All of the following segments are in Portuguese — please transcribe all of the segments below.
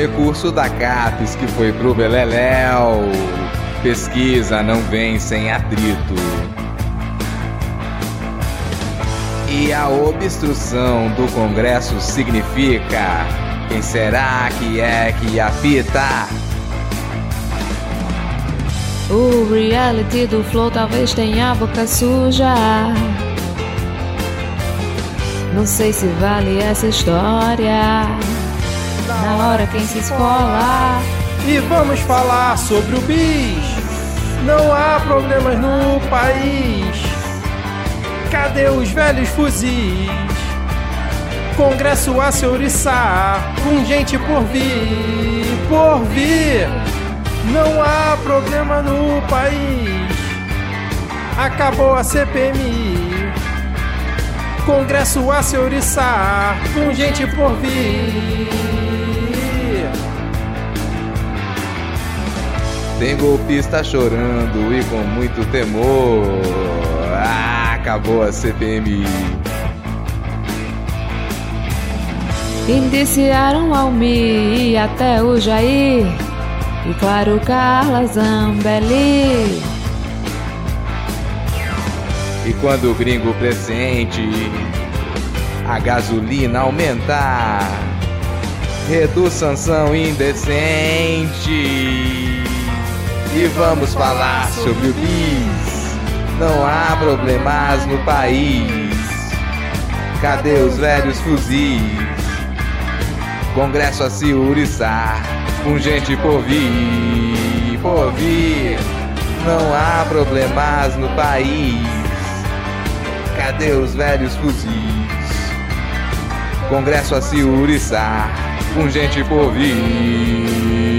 recurso da CAPES que foi pro Beleléu. Pesquisa não vem sem atrito. E a obstrução do Congresso significa quem será que é que apita? O reality do Flow talvez tenha boca suja. Não sei se vale essa história. Na hora quem se escola. E vamos falar sobre o bis. Não há problemas no país. Cadê os velhos fuzis? Congresso a se ouriçar, com gente por vir, por vir. Não há problema no país. Acabou a CPMI. Congresso a se ouriçar, com gente por vir. Tem golpista chorando e com muito temor. Ah, acabou a CPMI. Indiciaram Almi e até o Jair. E claro, Carla Zambelli. E quando o gringo presente, a gasolina aumentar, reduz sanção indecente. E vamos falar sobre o bis. Não há problemas no país. Cadê os velhos fuzis? Congresso a se uriçar, com gente por vir, por vir. Não há problemas no país. Cadê os velhos fuzis? Congresso a se uriçar, com gente por vir.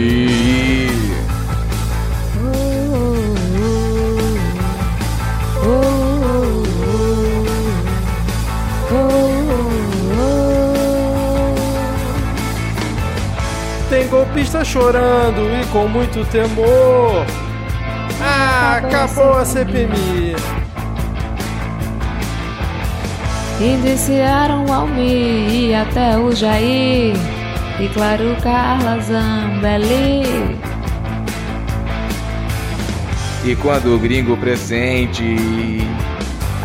Golpista chorando e com muito temor. Ah, acabou a CPMI. Indiciaram Almi e até o Jair. E claro, Carla Zambelli. E quando o gringo presente,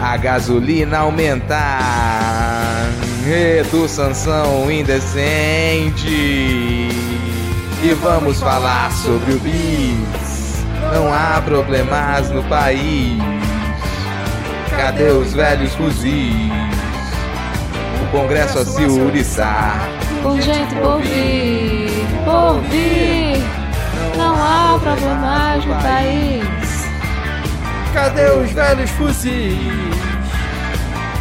a gasolina aumentar, reduz sanção indecente. E vamos falar sobre o bis. Não há problemas no país. Cadê os velhos fuzis? O Congresso a se uriçar. Com gente por vir, por vir. Não há problemas no país. Cadê os velhos fuzis?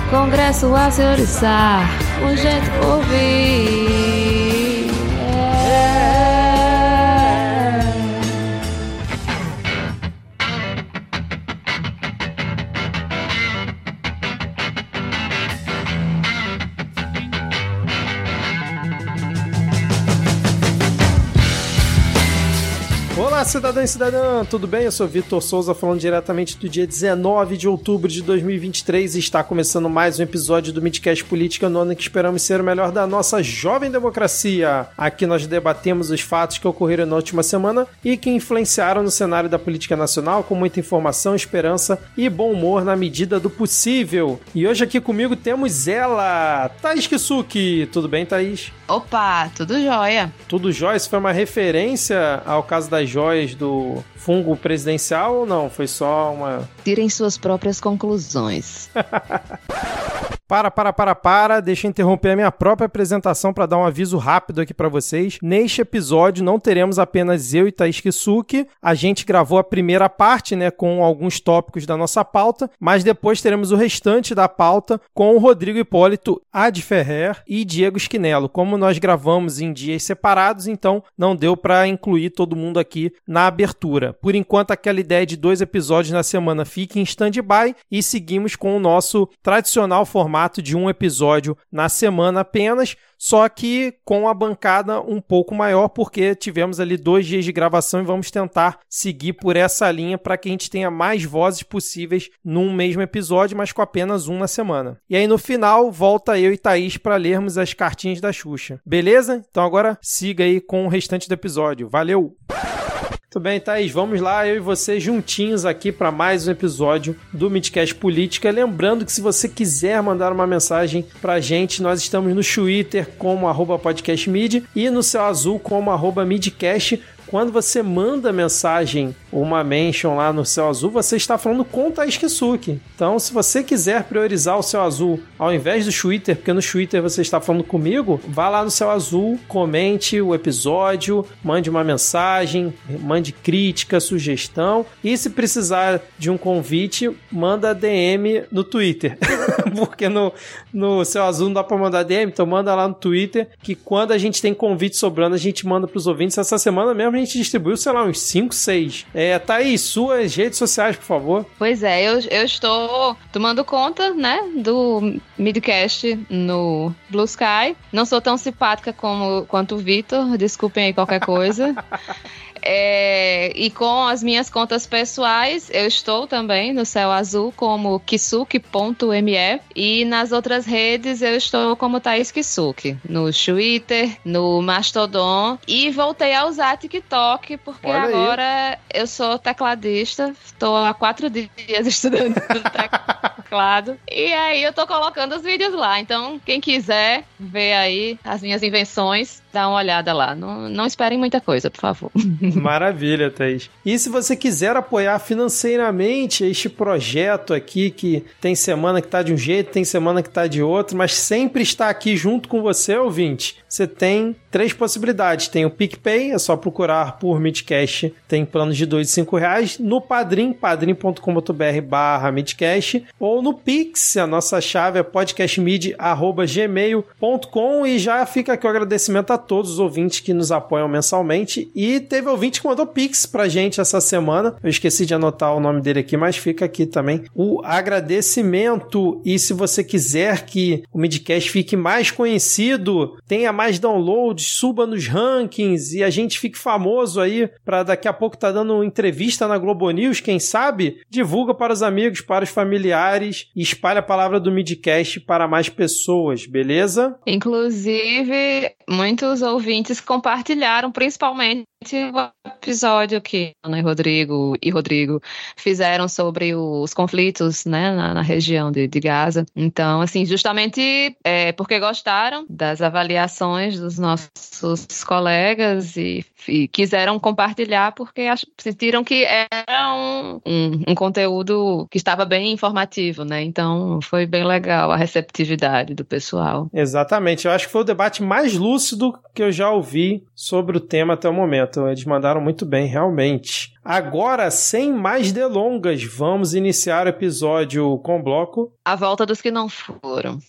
Congresso a se oriçar. Com gente por vir. Cidadão e cidadã, tudo bem? Eu sou Vitor Souza, falando diretamente do dia 19 de outubro de 2023 e está começando mais um episódio do Midcast Política no ano que esperamos ser o melhor da nossa jovem democracia. Aqui nós debatemos os fatos que ocorreram na última semana e que influenciaram no cenário da política nacional com muita informação, esperança e bom humor na medida do possível. E hoje aqui comigo temos ela, Thaís Kisuki. Tudo bem, Thaís? Opa, tudo jóia. Tudo jóia? Isso foi uma referência ao caso das joias do fungo presidencial ou não? Foi só uma. Tirem suas próprias conclusões. Para, para, para, para. Deixa eu interromper a minha própria apresentação para dar um aviso rápido aqui para vocês. Neste episódio não teremos apenas eu e Thaís Kisuki. A gente gravou a primeira parte, né, com alguns tópicos da nossa pauta, mas depois teremos o restante da pauta com o Rodrigo Hipólito, Ad Ferrer e Diego Esquinelo. Como nós gravamos em dias separados, então não deu para incluir todo mundo aqui na abertura. Por enquanto, aquela ideia de dois episódios na semana fica em stand-by e seguimos com o nosso tradicional formato formato de um episódio na semana apenas, só que com a bancada um pouco maior, porque tivemos ali dois dias de gravação e vamos tentar seguir por essa linha para que a gente tenha mais vozes possíveis num mesmo episódio, mas com apenas um na semana. E aí no final, volta eu e Thaís para lermos as cartinhas da Xuxa. Beleza? Então agora siga aí com o restante do episódio. Valeu! Muito bem, Thaís, vamos lá, eu e você juntinhos aqui para mais um episódio do Midcast Política. Lembrando que se você quiser mandar uma mensagem pra gente, nós estamos no Twitter como arroba podcastmid e no Céu Azul como arroba midcast quando você manda mensagem, uma mention lá no Céu Azul, você está falando com Thaís Kisuki. Então, se você quiser priorizar o Céu Azul ao invés do Twitter, porque no Twitter você está falando comigo, vá lá no Céu Azul, comente o episódio, mande uma mensagem, mande crítica, sugestão e se precisar de um convite, manda DM no Twitter. porque no, no Céu Azul não dá para mandar DM, então manda lá no Twitter que quando a gente tem convite sobrando, a gente manda para os ouvintes. Essa semana mesmo a gente distribuiu, sei lá, uns 5, 6. É, tá aí, suas redes sociais, por favor. Pois é, eu, eu estou tomando conta, né, do Midcast no Blue Sky. Não sou tão simpática como quanto o Vitor, desculpem aí qualquer coisa. É, e com as minhas contas pessoais, eu estou também no Céu Azul como kisuke.me e. Nas outras redes eu estou como Thaís Kisuke, no Twitter, no Mastodon. E voltei a usar TikTok porque Olha aí. agora eu sou tecladista, estou há quatro dias estudando teclado. E aí eu tô colocando os vídeos lá. Então, quem quiser ver aí as minhas invenções, dá uma olhada lá. Não, não esperem muita coisa, por favor. Maravilha, Thaís. E se você quiser apoiar financeiramente este projeto aqui, que tem semana que tá de um jeito, tem semana que tá de outro, mas sempre está aqui junto com você, ouvinte, você tem três possibilidades. Tem o PicPay, é só procurar por Midcast, tem planos de dois e cinco reais. No Padrim, padrim.com.br barra Midcast, ou no Pix, a nossa chave é podcastmid.gmail.com e já fica aqui o agradecimento a todos os ouvintes que nos apoiam mensalmente. E teve ouvinte que mandou Pix pra gente essa semana. Eu esqueci de anotar o nome dele aqui, mas fica aqui também o agradecimento. E se você quiser que o Midcast fique mais conhecido, tenha mais downloads, suba nos rankings e a gente fique famoso aí para daqui a pouco tá dando entrevista na Globo News, quem sabe? Divulga para os amigos, para os familiares e espalha a palavra do Midcast para mais pessoas, beleza? Inclusive, muitos ouvintes compartilharam, principalmente o episódio que Ana e Rodrigo e Rodrigo fizeram sobre os conflitos né, na, na região de, de, Gaza. Então, assim, justamente é, porque gostaram das avaliações dos nossos colegas e, e quiseram compartilhar porque sentiram que era um, um, um, conteúdo que estava bem informativo, né? Então, foi bem legal a receptividade do pessoal. Exatamente. Eu acho que foi o debate mais lúcido que eu já ouvi sobre o tema até o momento. Eles mandaram muito bem, realmente. Agora, sem mais delongas, vamos iniciar o episódio com o bloco. A volta dos que não foram.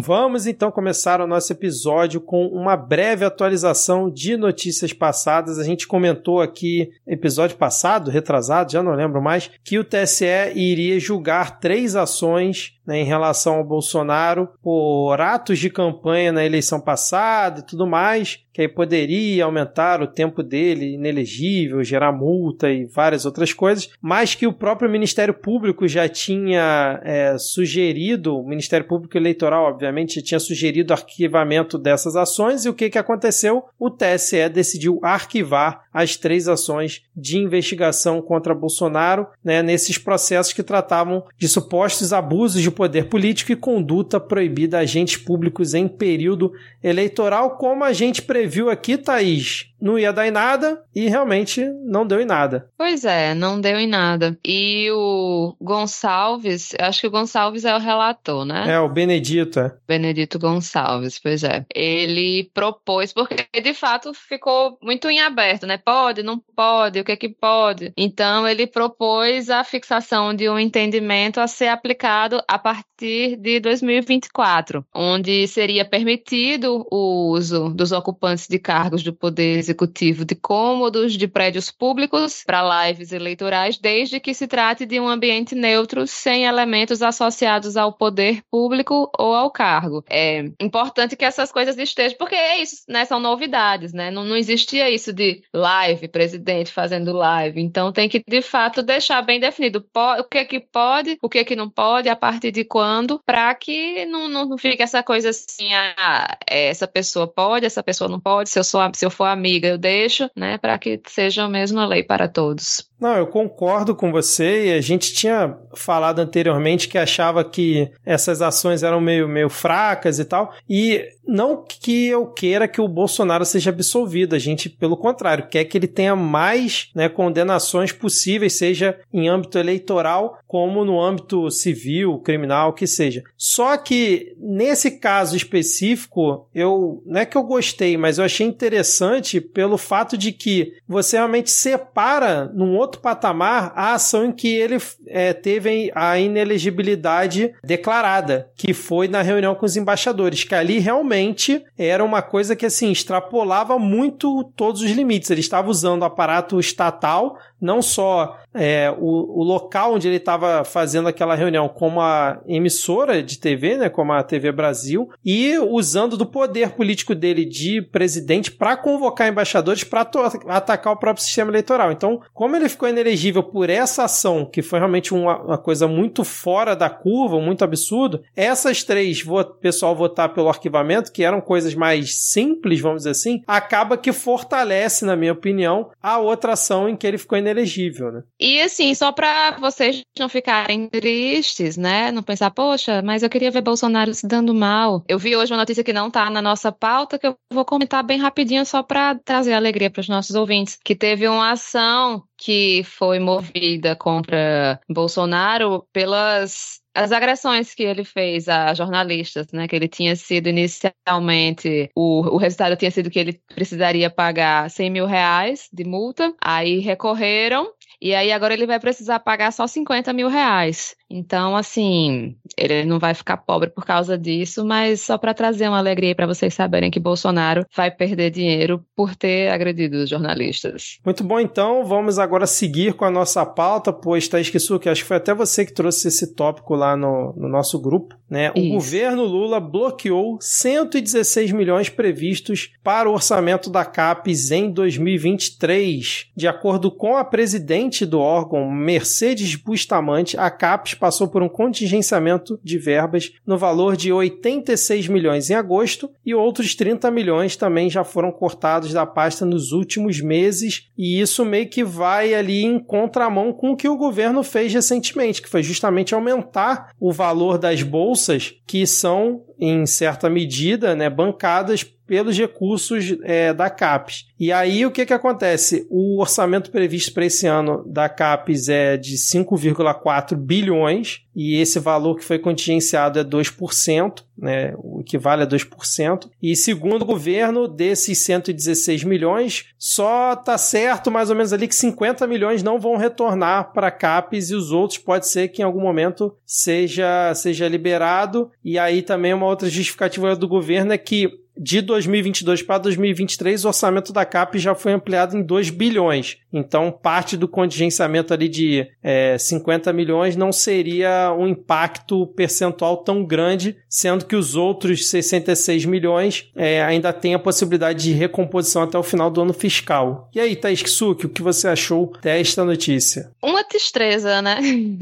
Vamos então começar o nosso episódio com uma breve atualização de notícias passadas. A gente comentou aqui, episódio passado, retrasado, já não lembro mais, que o TSE iria julgar três ações né, em relação ao Bolsonaro por atos de campanha na eleição passada e tudo mais, que aí poderia aumentar o tempo dele inelegível, gerar multa e várias outras coisas, mas que o próprio Ministério Público já tinha é, sugerido, o Ministério Público Eleitoral, obviamente, já tinha sugerido arquivamento dessas ações, e o que, que aconteceu? O TSE decidiu arquivar as três ações de investigação contra Bolsonaro né, nesses processos que tratavam de supostos abusos de poder político e conduta proibida a agentes públicos em período eleitoral, como a gente previu aqui, Thaís não ia dar em nada e realmente não deu em nada. Pois é, não deu em nada. E o Gonçalves, acho que o Gonçalves é o relator, né? É, o Benedito. É. Benedito Gonçalves, pois é. Ele propôs, porque de fato ficou muito em aberto, né? Pode, não pode, o que é que pode. Então, ele propôs a fixação de um entendimento a ser aplicado a partir de 2024, onde seria permitido o uso dos ocupantes de cargos do Poder Executivo de cômodos de prédios públicos para lives eleitorais, desde que se trate de um ambiente neutro, sem elementos associados ao poder público ou ao cargo. É importante que essas coisas estejam, porque é isso, né? São novidades, né? Não, não existia isso de live, presidente fazendo live. Então tem que, de fato, deixar bem definido o que é que pode, o que é que não pode, a partir de quando, para que não, não fique essa coisa assim, ah, essa pessoa pode, essa pessoa não pode, se eu, sou, se eu for amiga, eu deixo, né? Para que seja a mesma lei para todos. Não, eu concordo com você a gente tinha falado anteriormente que achava que essas ações eram meio, meio fracas e tal. E não que eu queira que o Bolsonaro seja absolvido, a gente, pelo contrário, quer que ele tenha mais né, condenações possíveis, seja em âmbito eleitoral como no âmbito civil, criminal, que seja. Só que nesse caso específico, eu não é que eu gostei, mas eu achei interessante pelo fato de que você realmente separa num outro outro patamar a ação em que ele é, teve a inelegibilidade declarada, que foi na reunião com os embaixadores, que ali realmente era uma coisa que assim extrapolava muito todos os limites. Ele estava usando o aparato estatal não só é, o, o, local onde ele estava fazendo aquela reunião como a emissora de TV, né, como a TV Brasil, e usando do poder político dele de presidente para convocar embaixadores para atacar o próprio sistema eleitoral. Então, como ele ficou inelegível por essa ação, que foi realmente uma, uma coisa muito fora da curva, muito absurdo, essas três, o pessoal votar pelo arquivamento, que eram coisas mais simples, vamos dizer assim, acaba que fortalece, na minha opinião, a outra ação em que ele ficou inelegível inelegível, né? E assim, só para vocês não ficarem tristes, né? Não pensar, poxa, mas eu queria ver Bolsonaro se dando mal. Eu vi hoje uma notícia que não tá na nossa pauta, que eu vou comentar bem rapidinho só para trazer alegria para os nossos ouvintes, que teve uma ação que foi movida contra Bolsonaro pelas as agressões que ele fez a jornalistas, né? Que ele tinha sido inicialmente. O, o resultado tinha sido que ele precisaria pagar 100 mil reais de multa. Aí recorreram e aí agora ele vai precisar pagar só 50 mil reais. Então, assim, ele não vai ficar pobre por causa disso, mas só para trazer uma alegria para vocês saberem que Bolsonaro vai perder dinheiro por ter agredido os jornalistas. Muito bom, então vamos agora seguir com a nossa pauta, pois Thaís Kisuki, acho que foi até você que trouxe esse tópico lá no, no nosso grupo, né? O Isso. governo Lula bloqueou 116 milhões previstos para o orçamento da CAPES em 2023. De acordo com a presidente do órgão, Mercedes Bustamante, a CAPES passou por um contingenciamento de verbas no valor de 86 milhões em agosto e outros 30 milhões também já foram cortados da pasta nos últimos meses, e isso meio que vai ali em contramão com o que o governo fez recentemente, que foi justamente aumentar o valor das bolsas que são em certa medida, né, bancadas pelos recursos é, da CAPES. E aí o que, que acontece? O orçamento previsto para esse ano da CAPES é de 5,4 bilhões e esse valor que foi contingenciado é 2%, né, o equivale a 2%. E segundo o governo, desses 116 milhões, só está certo mais ou menos ali que 50 milhões não vão retornar para CAPES e os outros pode ser que em algum momento seja, seja liberado. E aí também uma outra justificativa do governo é que de 2022 para 2023, o orçamento da CAP já foi ampliado em 2 bilhões. Então, parte do contingenciamento ali de é, 50 milhões não seria um impacto percentual tão grande, sendo que os outros 66 milhões é, ainda têm a possibilidade de recomposição até o final do ano fiscal. E aí, Thaís Kisuki, o que você achou desta notícia? Uma tristeza, né?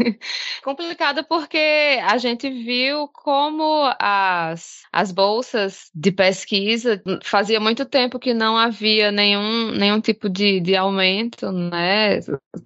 Complicado porque a gente viu como as, as bolsas de pesquisa fazia muito tempo que não havia nenhum, nenhum tipo de, de aumento, né?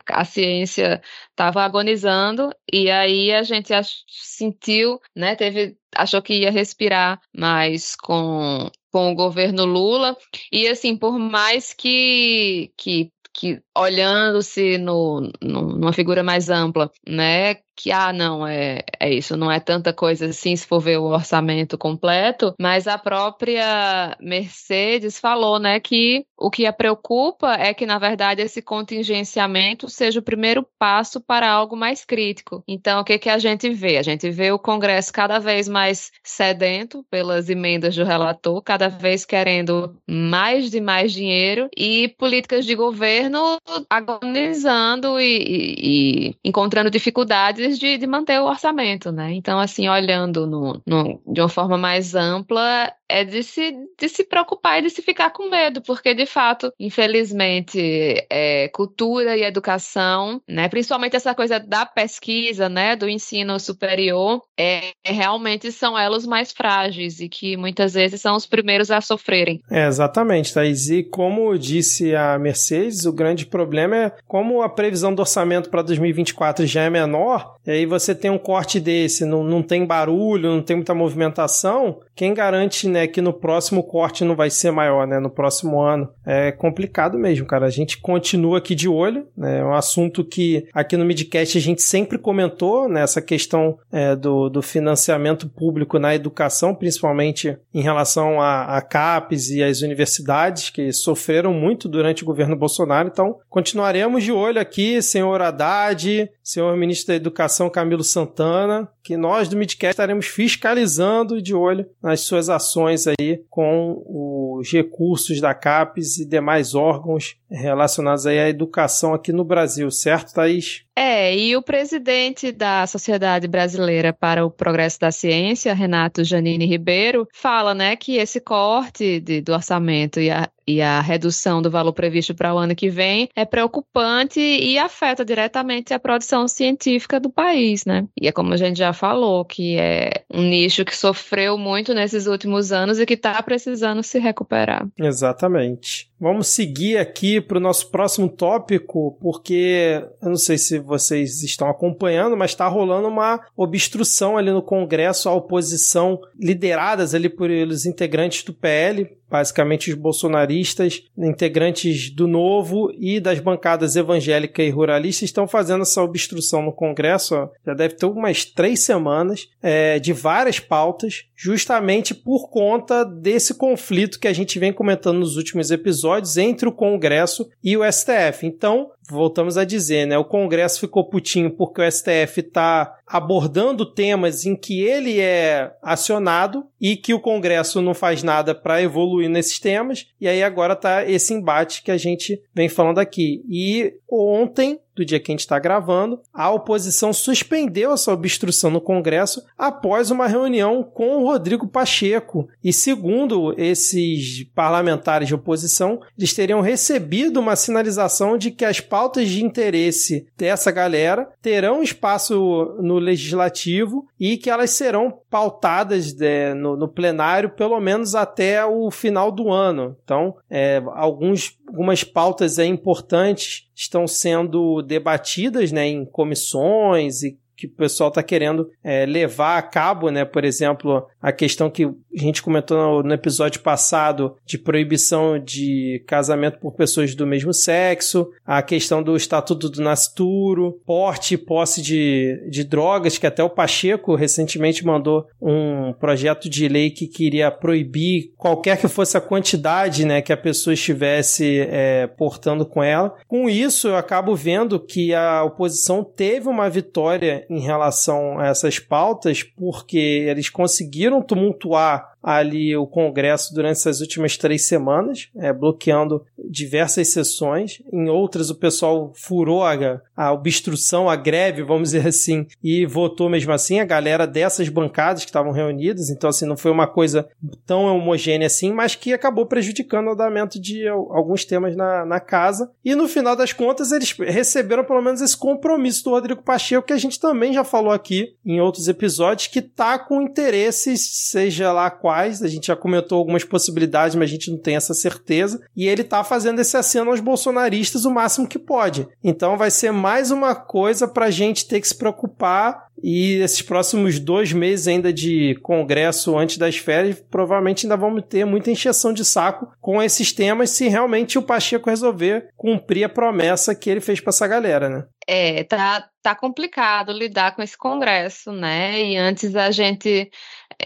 A ciência estava agonizando e aí a gente sentiu, né? Teve achou que ia respirar mais com, com o governo Lula. E assim, por mais que, que que olhando-se no, numa figura mais ampla, né, que, ah, não, é, é isso, não é tanta coisa assim se for ver o orçamento completo, mas a própria Mercedes falou, né, que o que a preocupa é que, na verdade, esse contingenciamento seja o primeiro passo para algo mais crítico. Então, o que, que a gente vê? A gente vê o Congresso cada vez mais sedento pelas emendas do relator, cada vez querendo mais de mais dinheiro e políticas de governo agonizando e, e, e encontrando dificuldades de, de, manter o orçamento, né? Então, assim, olhando no, no, de uma forma mais ampla, é de se, de se preocupar e de se ficar com medo, porque de fato, infelizmente, é, cultura e educação, né, principalmente essa coisa da pesquisa, né, do ensino superior, é, realmente são elos mais frágeis e que muitas vezes são os primeiros a sofrerem. É, exatamente, Thaís. E como disse a Mercedes, o grande problema é como a previsão do orçamento para 2024 já é menor, e aí você tem um corte desse, não, não tem barulho, não tem muita movimentação, quem garante, né, que no próximo corte não vai ser maior, né, no próximo ano? É complicado mesmo, cara. A gente continua aqui de olho, né, é um assunto que aqui no Midcast a gente sempre comentou, né, essa questão é, do, do financiamento público na educação, principalmente em relação a, a CAPES e as universidades, que sofreram muito durante o governo Bolsonaro. Então, continuaremos de olho aqui, senhor Haddad, senhor ministro da Educação Camilo Santana, que nós do Midcast estaremos fiscalizando de olho nas suas ações aí com os recursos da CAPES e demais órgãos relacionados aí à educação aqui no Brasil, certo, Thaís? É, e o presidente da Sociedade Brasileira para o Progresso da Ciência, Renato Janine Ribeiro, fala né, que esse corte de, do orçamento e a, e a redução do valor previsto para o ano que vem é preocupante e afeta diretamente a produção científica do país, né? E é como a gente já falou, que é um nicho que sofreu muito nesses últimos anos e que está precisando se recuperar. Exatamente. Vamos seguir aqui para o nosso próximo tópico, porque eu não sei se vocês estão acompanhando, mas está rolando uma obstrução ali no Congresso à oposição, lideradas ali por integrantes do PL, basicamente os bolsonaristas, integrantes do Novo e das bancadas evangélica e ruralista estão fazendo essa obstrução no Congresso, ó, já deve ter umas três semanas, é, de várias pautas, justamente por conta desse conflito que a gente vem comentando nos últimos episódios entre o Congresso e o STF. Então, voltamos a dizer, né? O Congresso ficou putinho porque o STF está abordando temas em que ele é acionado e que o Congresso não faz nada para evoluir nesses temas. E aí agora tá esse embate que a gente vem falando aqui. E ontem do dia que a gente está gravando, a oposição suspendeu essa obstrução no Congresso após uma reunião com o Rodrigo Pacheco. E segundo esses parlamentares de oposição, eles teriam recebido uma sinalização de que as pautas de interesse dessa galera terão espaço no legislativo e que elas serão pautadas de, no, no, plenário pelo menos até o final do ano. Então, é, alguns, algumas pautas importantes estão sendo debatidas né, em comissões e que o pessoal está querendo é, levar a cabo, né? Por exemplo, a questão que a gente comentou no, no, episódio passado de proibição de casamento por pessoas do mesmo sexo, a questão do estatuto do nascituro, porte e posse de, de drogas, que até o Pacheco recentemente mandou um projeto de lei que queria proibir qualquer que fosse a quantidade né, que a pessoa estivesse é, portando com ela. Com isso, eu acabo vendo que a oposição teve uma vitória em relação a essas pautas, porque eles conseguiram tumultuar ali o Congresso durante essas últimas três semanas, é, bloqueando diversas sessões. Em outras, o pessoal furou a, a obstrução, a greve, vamos dizer assim, e votou mesmo assim. A galera dessas bancadas que estavam reunidas, então, assim, não foi uma coisa tão homogênea assim, mas que acabou prejudicando o andamento de alguns temas na, na casa. E no final das contas, eles receberam pelo menos esse compromisso do Rodrigo Pacheco, que a gente também já falou aqui em outros episódios, que tá com interesses, seja lá qual quais, a gente já comentou algumas possibilidades, mas a gente não tem essa certeza, e ele tá fazendo esse aceno aos bolsonaristas o máximo que pode. Então vai ser mais uma coisa pra gente ter que se preocupar e esses próximos dois meses ainda de congresso antes das férias, provavelmente ainda vamos ter muita encheção de saco com esses temas se realmente o Pacheco resolver cumprir a promessa que ele fez para essa galera, né? É, tá, tá complicado lidar com esse Congresso, né? E antes a gente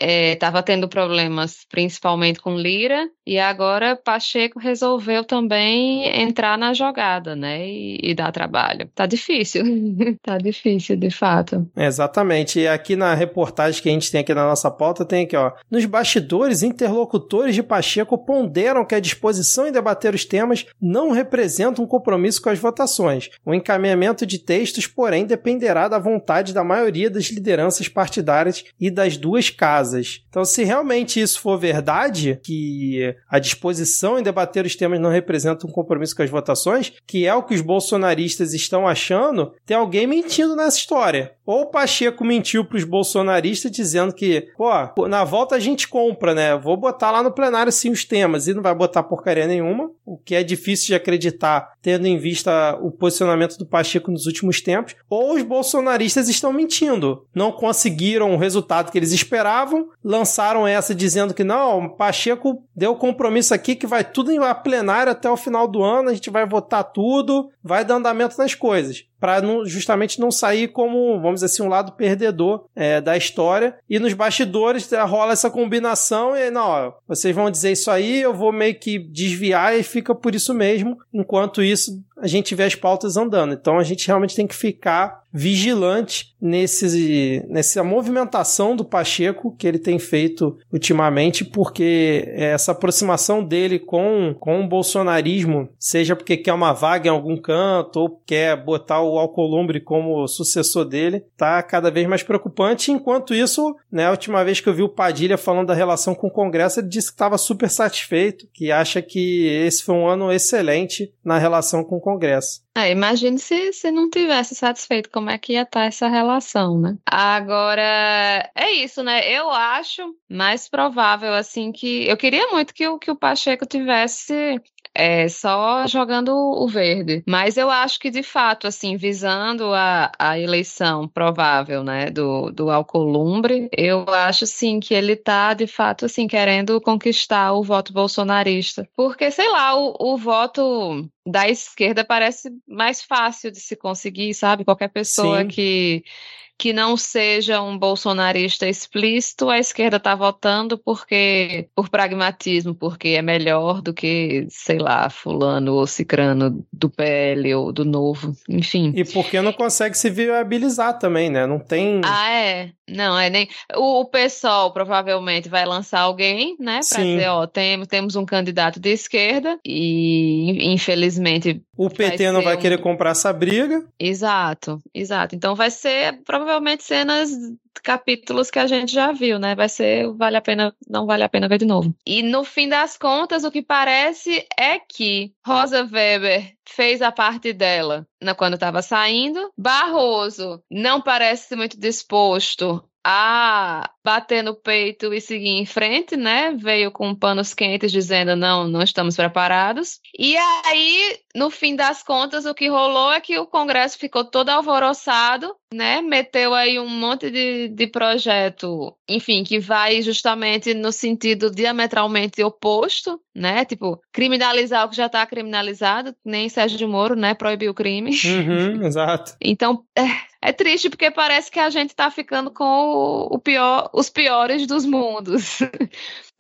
estava é, tendo problemas principalmente com Lira, e agora Pacheco resolveu também entrar na jogada, né? E, e dar trabalho. Tá difícil. tá difícil, de fato. Exatamente. E aqui na reportagem que a gente tem aqui na nossa pauta, tem aqui, ó. Nos bastidores, interlocutores de Pacheco ponderam que a disposição em debater os temas não representa um compromisso com as votações. O encaminhamento de textos, porém, dependerá da vontade da maioria das lideranças partidárias e das duas casas. Então, se realmente isso for verdade, que a disposição em debater os temas não representa um compromisso com as votações, que é o que os bolsonaristas estão achando, tem alguém mentindo nessa história. Ou o Pacheco mentiu para os bolsonaristas dizendo que, pô, na volta a gente compra, né? Vou botar lá no plenário sim os temas e não vai botar porcaria nenhuma, o que é difícil de acreditar, tendo em vista o posicionamento do Pacheco nos últimos tempos. Ou os bolsonaristas estão mentindo, não conseguiram o resultado que eles esperavam, lançaram essa dizendo que não, Pacheco deu compromisso aqui que vai tudo em plenário até o final do ano, a gente vai votar tudo, vai dar andamento nas coisas para justamente não sair como, vamos dizer assim, um lado perdedor é, da história. E nos bastidores é, rola essa combinação e, não, ó, vocês vão dizer isso aí, eu vou meio que desviar e fica por isso mesmo. Enquanto isso, a gente vê as pautas andando. Então a gente realmente tem que ficar vigilante nesse, nessa movimentação do Pacheco que ele tem feito ultimamente, porque essa aproximação dele com, com o bolsonarismo, seja porque quer uma vaga em algum canto ou quer botar o Alcolumbre como sucessor dele, tá cada vez mais preocupante. Enquanto isso, né, a última vez que eu vi o Padilha falando da relação com o Congresso, ele disse que estava super satisfeito, que acha que esse foi um ano excelente na relação com o Congresso. É, imagine se, se não tivesse satisfeito como é que ia estar tá essa relação, né? Agora, é isso, né? Eu acho mais provável, assim, que. Eu queria muito que o, que o Pacheco tivesse é, só jogando o verde. Mas eu acho que, de fato, assim, visando a, a eleição provável, né, do, do Alcolumbre, eu acho, sim, que ele tá, de fato, assim, querendo conquistar o voto bolsonarista. Porque, sei lá, o, o voto da esquerda parece mais fácil de se conseguir, sabe? Qualquer pessoa sim. que que não seja um bolsonarista explícito, a esquerda está votando porque por pragmatismo, porque é melhor do que, sei lá, fulano ou cicrano do PL ou do Novo, enfim. E porque não consegue se viabilizar também, né? Não tem. Ah, é. Não, é nem. O, o PSOL provavelmente vai lançar alguém, né? Para dizer, ó, tem, temos um candidato de esquerda e, infelizmente. O PT não vai um... querer comprar essa briga. Exato, exato. Então vai ser provavelmente cenas capítulos que a gente já viu, né? Vai ser vale a pena, não vale a pena ver de novo. E no fim das contas, o que parece é que Rosa Weber fez a parte dela né, quando estava saindo. Barroso não parece muito disposto a bater no peito e seguir em frente, né? Veio com panos quentes dizendo não, não estamos preparados. E aí, no fim das contas, o que rolou é que o Congresso ficou todo alvoroçado, né? Meteu aí um monte de, de projeto, enfim, que vai justamente no sentido diametralmente oposto, né? Tipo, criminalizar o que já está criminalizado, nem Sérgio de Moro, né? Proibiu o crime. Uhum, exato. então, é, é, triste porque parece que a gente está ficando com o, o pior, os piores dos mundos.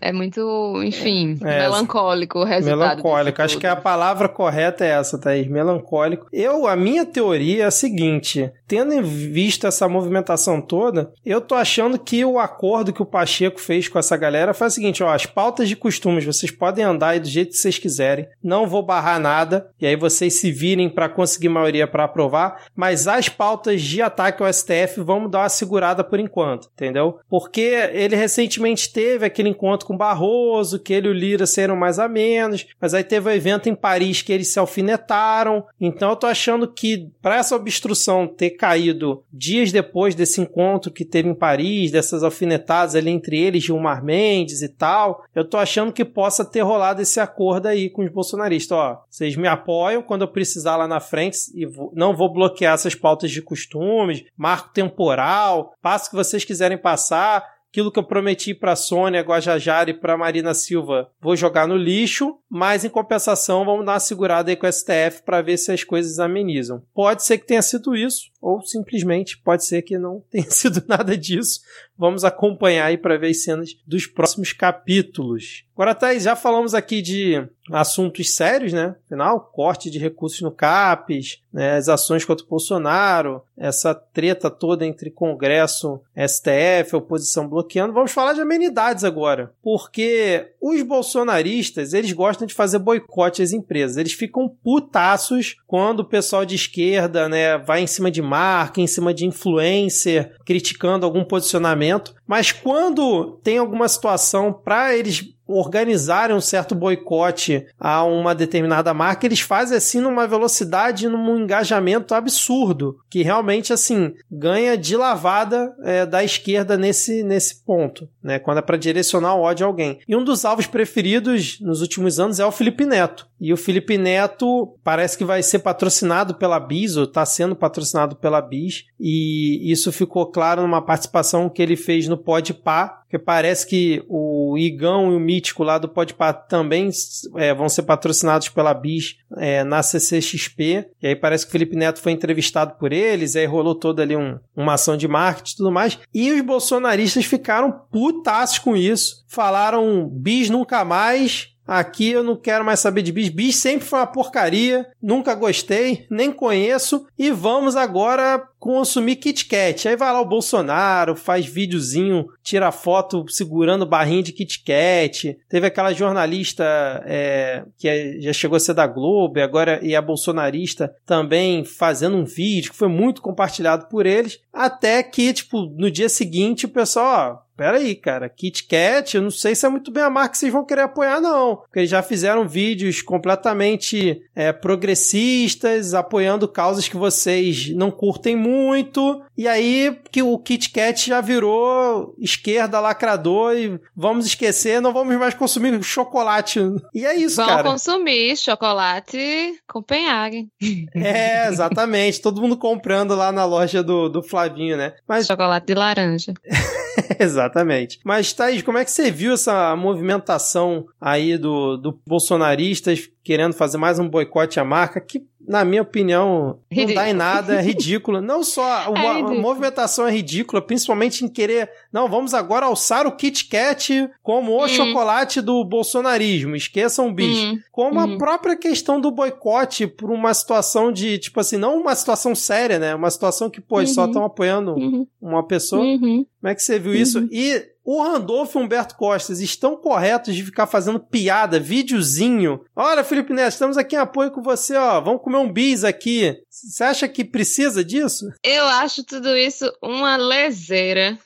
É muito, enfim, é, melancólico o resultado. Melancólico. Acho que a palavra correta é essa, Thaís. Melancólico. Eu, a minha teoria é a seguinte: tendo em vista essa movimentação toda, eu tô achando que o acordo que o Pacheco fez com essa galera foi o seguinte: ó, as pautas de costumes, vocês podem andar aí do jeito que vocês quiserem, não vou barrar nada, e aí vocês se virem para conseguir maioria para aprovar, mas as pautas de ataque ao STF vamos dar uma segurada por enquanto, entendeu? Porque ele recentemente teve aquele encontro com Barroso, que ele e o Lira serão mais a menos, mas aí teve o um evento em Paris que eles se alfinetaram. Então eu tô achando que para essa obstrução ter caído dias depois desse encontro que teve em Paris, dessas alfinetadas ali entre eles, Gilmar Mendes e tal, eu tô achando que possa ter rolado esse acordo aí com os bolsonaristas. Ó, vocês me apoiam quando eu precisar lá na frente e não vou bloquear essas pautas de costumes, marco temporal, passo que vocês quiserem passar, aquilo que eu prometi para Sônia Guajajara e para Marina Silva, vou jogar no lixo, mas em compensação vamos dar uma segurada aí com o STF para ver se as coisas amenizam. Pode ser que tenha sido isso, ou simplesmente pode ser que não tenha sido nada disso. Vamos acompanhar aí para ver as cenas dos próximos capítulos. Agora, Thaís, já falamos aqui de assuntos sérios, né? Afinal, corte de recursos no CAPES, né? as ações contra o Bolsonaro, essa treta toda entre Congresso, STF, oposição bloqueando. Vamos falar de amenidades agora, porque os bolsonaristas, eles gostam de fazer boicote às empresas. Eles ficam putaços quando o pessoal de esquerda, né, vai em cima de marca, em cima de influencer, criticando algum posicionamento. Mas quando tem alguma situação para eles organizarem um certo boicote a uma determinada marca, eles fazem assim numa velocidade, num engajamento absurdo, que realmente assim ganha de lavada é, da esquerda nesse, nesse ponto, né? Quando é para direcionar o ódio a alguém. E um dos alvos preferidos nos últimos anos é o Felipe Neto. E o Felipe Neto parece que vai ser patrocinado pela Bis, ou está sendo patrocinado pela Bis, e isso ficou claro numa participação que ele fez no Podpah, que parece que o Igão e o Mítico lá do Podpah também é, vão ser patrocinados pela Bis é, na CCXP, e aí parece que o Felipe Neto foi entrevistado por eles, aí rolou toda ali um, uma ação de marketing e tudo mais, e os bolsonaristas ficaram putaços com isso, falaram Bis nunca mais, Aqui eu não quero mais saber de bis. Bis sempre foi uma porcaria, nunca gostei, nem conheço. E vamos agora consumir Kit Kat. Aí vai lá o Bolsonaro, faz videozinho, tira foto segurando barrinha de Kit Kat. Teve aquela jornalista é, que é, já chegou a ser da Globo e agora e a bolsonarista também fazendo um vídeo que foi muito compartilhado por eles. Até que, tipo, no dia seguinte o pessoal, ó, Pera aí, cara. Kit Kat, eu não sei se é muito bem a marca que vocês vão querer apoiar, não. Porque eles já fizeram vídeos completamente é, progressistas, apoiando causas que vocês não curtem muito. E aí que o Kit Kat já virou esquerda lacrador e vamos esquecer, não vamos mais consumir chocolate. E é isso, Vão cara. Vamos consumir chocolate Copenhague. É, exatamente. Todo mundo comprando lá na loja do, do Flavinho, né? Mas... Chocolate de laranja. Exatamente. Mas, Thaís, como é que você viu essa movimentação aí do, do bolsonaristas querendo fazer mais um boicote à marca? Que na minha opinião, ridículo. não dá em nada, é ridículo. Não só uma, é a movimentação é ridícula, principalmente em querer, não, vamos agora alçar o Kit Kat como o hum. chocolate do bolsonarismo, esqueçam o bicho. Hum. Como hum. a própria questão do boicote por uma situação de, tipo assim, não uma situação séria, né? Uma situação que, pô, uhum. só estão apoiando uhum. uma pessoa. Uhum. Como é que você viu isso? Uhum. E o Randolfo e o Humberto Costas estão corretos de ficar fazendo piada, videozinho. Olha, Felipe Neto, estamos aqui em apoio com você, ó. Vamos comer um bis aqui. Você acha que precisa disso? Eu acho tudo isso uma leseira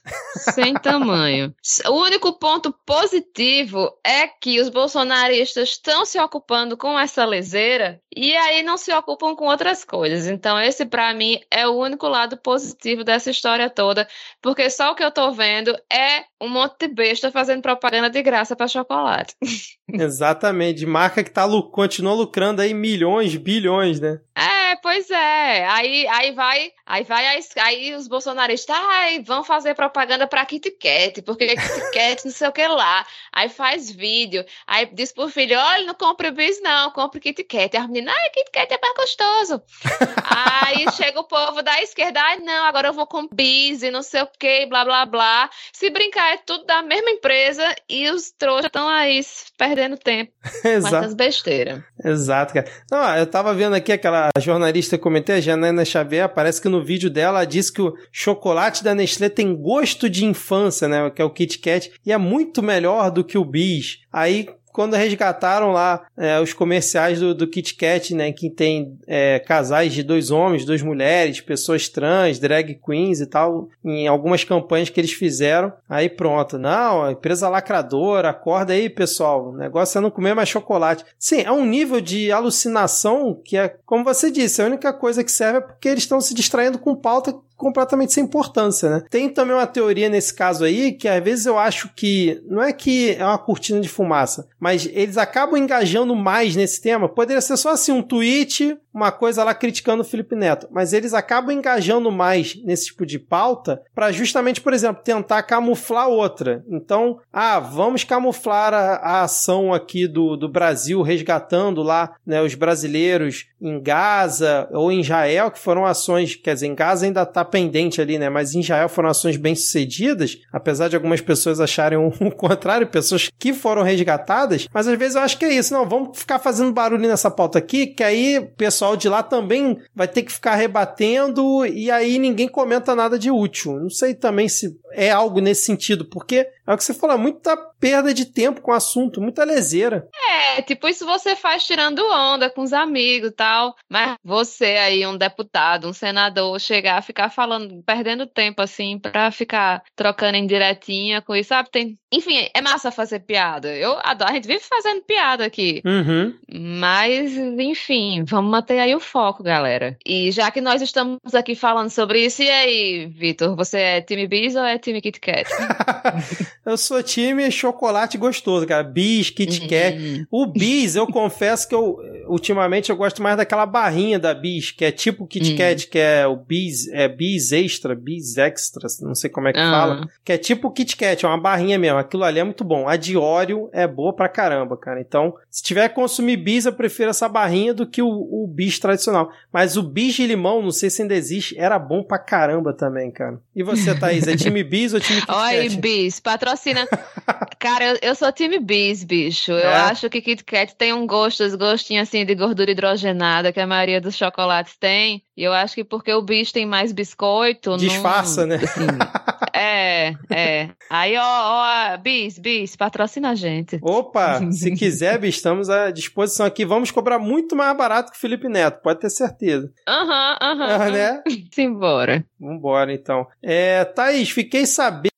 sem tamanho. O único ponto positivo é que os bolsonaristas estão se ocupando com essa leseira e aí não se ocupam com outras coisas. Então, esse para mim é o único lado positivo dessa história toda, porque só o que eu tô vendo é um monte de besta fazendo propaganda de graça para chocolate. Exatamente, de marca que tá, continua lucrando aí milhões, bilhões, né? É, pois é. Aí, aí vai, aí vai aí os bolsonaristas, ai, vão fazer propaganda para Kit Kat, porque Kit Kat não sei o que lá. Aí faz vídeo, aí diz pro filho, olha, não compre bis não, compre Kit Kat. A menina, ai, Kit Kat é mais gostoso. aí chega o povo da esquerda, ai, não, agora eu vou com bis e não sei o que, blá, blá, blá. Se brincar, é tudo da mesma empresa e os trouxas estão aí perdendo tempo. Exato. Mas besteira. Exato, cara. Não, eu tava vendo aqui aquela jornalista que comentei, a Janaina Xavier, parece que no vídeo dela disse que o chocolate da Nestlé tem gosto de infância, né? Que é o Kit Kat, e é muito melhor do que o Bis. Aí quando resgataram lá é, os comerciais do, do Kit Kat, né, que tem é, casais de dois homens, duas mulheres, pessoas trans, drag queens e tal, em algumas campanhas que eles fizeram. Aí pronto, não, empresa lacradora, acorda aí, pessoal, o negócio é não comer mais chocolate. Sim, é um nível de alucinação que é, como você disse, a única coisa que serve é porque eles estão se distraindo com pauta completamente sem importância, né? Tem também uma teoria nesse caso aí que às vezes eu acho que não é que é uma cortina de fumaça, mas eles acabam engajando mais nesse tema. Poderia ser só assim um tweet, uma coisa lá criticando o Felipe Neto, mas eles acabam engajando mais nesse tipo de pauta para justamente, por exemplo, tentar camuflar outra. Então, ah, vamos camuflar a, a ação aqui do, do Brasil resgatando lá né, os brasileiros em Gaza ou em Israel, que foram ações, quer dizer, em Gaza ainda está pendente ali, né? Mas em Israel foram ações bem sucedidas, apesar de algumas pessoas acharem o contrário, pessoas que foram resgatadas, mas às vezes eu acho que é isso, não, vamos ficar fazendo barulho nessa pauta aqui, que aí o pessoal de lá também vai ter que ficar rebatendo e aí ninguém comenta nada de útil. Não sei também se é algo nesse sentido, porque é o que você falou, é muita perda de tempo com o assunto, muita leseira. É, tipo, isso você faz tirando onda com os amigos e tal, mas você aí, um deputado, um senador, chegar a ficar falando, perdendo tempo assim, pra ficar trocando em diretinha com isso, sabe? Tem... Enfim, é massa fazer piada. Eu adoro, a gente vive fazendo piada aqui. Uhum. Mas, enfim, vamos manter aí o foco, galera. E já que nós estamos aqui falando sobre isso, e aí, Vitor, você é time Bis ou é time Kit Kat? eu sou time chocolate gostoso, cara. Bis, Kit Kat. Uhum. O Bis, eu confesso que eu, ultimamente, eu gosto mais daquela barrinha da Bis, que é tipo Kit uhum. Kat, que é o Bis, é Bis Extra, Bis Extra, não sei como é que uhum. fala. Que é tipo Kit Kat, é uma barrinha mesmo. Aquilo ali é muito bom. A de Oreo é boa pra caramba, cara. Então, se tiver que consumir Bis, eu prefiro essa barrinha do que o, o Bis tradicional. Mas o Bis de limão, não sei se ainda existe, era bom pra caramba também, cara. E você, Thaís, é time Bis ou time Kit Kat? Oi, Bis, patrocina. cara, eu, eu sou time Bis, bicho. Eu é? acho que Kit Kat tem um gosto, os gostinhos assim de gordura hidrogenada que a maioria dos chocolates tem. E eu acho que porque o Bis tem mais biscoito. Disfarça, não, né? Assim, é, é. Aí, ó, ó, Bis, Bis, patrocina a gente. Opa, se quiser, Bis, estamos à disposição aqui. Vamos cobrar muito mais barato que o Felipe Neto, pode ter certeza. Aham, aham. Né? Simbora. Vambora, então. É, Thaís, fiquei sabendo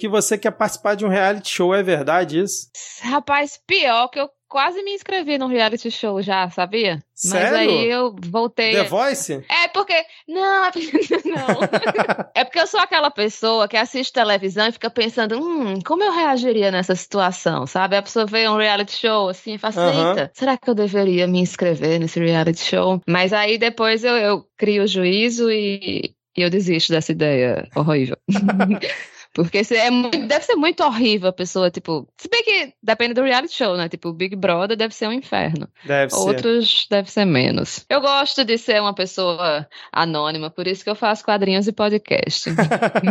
que você quer participar de um reality show, é verdade isso? Rapaz, pior que eu quase me inscrevi num reality show já, sabia? Sério? Mas aí eu voltei. The Voice? É porque. Não, não. é porque eu sou aquela pessoa que assiste televisão e fica pensando, hum, como eu reagiria nessa situação, sabe? A pessoa vê um reality show assim e fala, assim, será que eu deveria me inscrever nesse reality show? Mas aí depois eu, eu crio o juízo e, e eu desisto dessa ideia horrível. Porque é muito, deve ser muito horrível a pessoa, tipo. Se bem que depende do reality show, né? Tipo, Big Brother deve ser um inferno. Deve Outros ser. deve ser menos. Eu gosto de ser uma pessoa anônima, por isso que eu faço quadrinhos e podcast.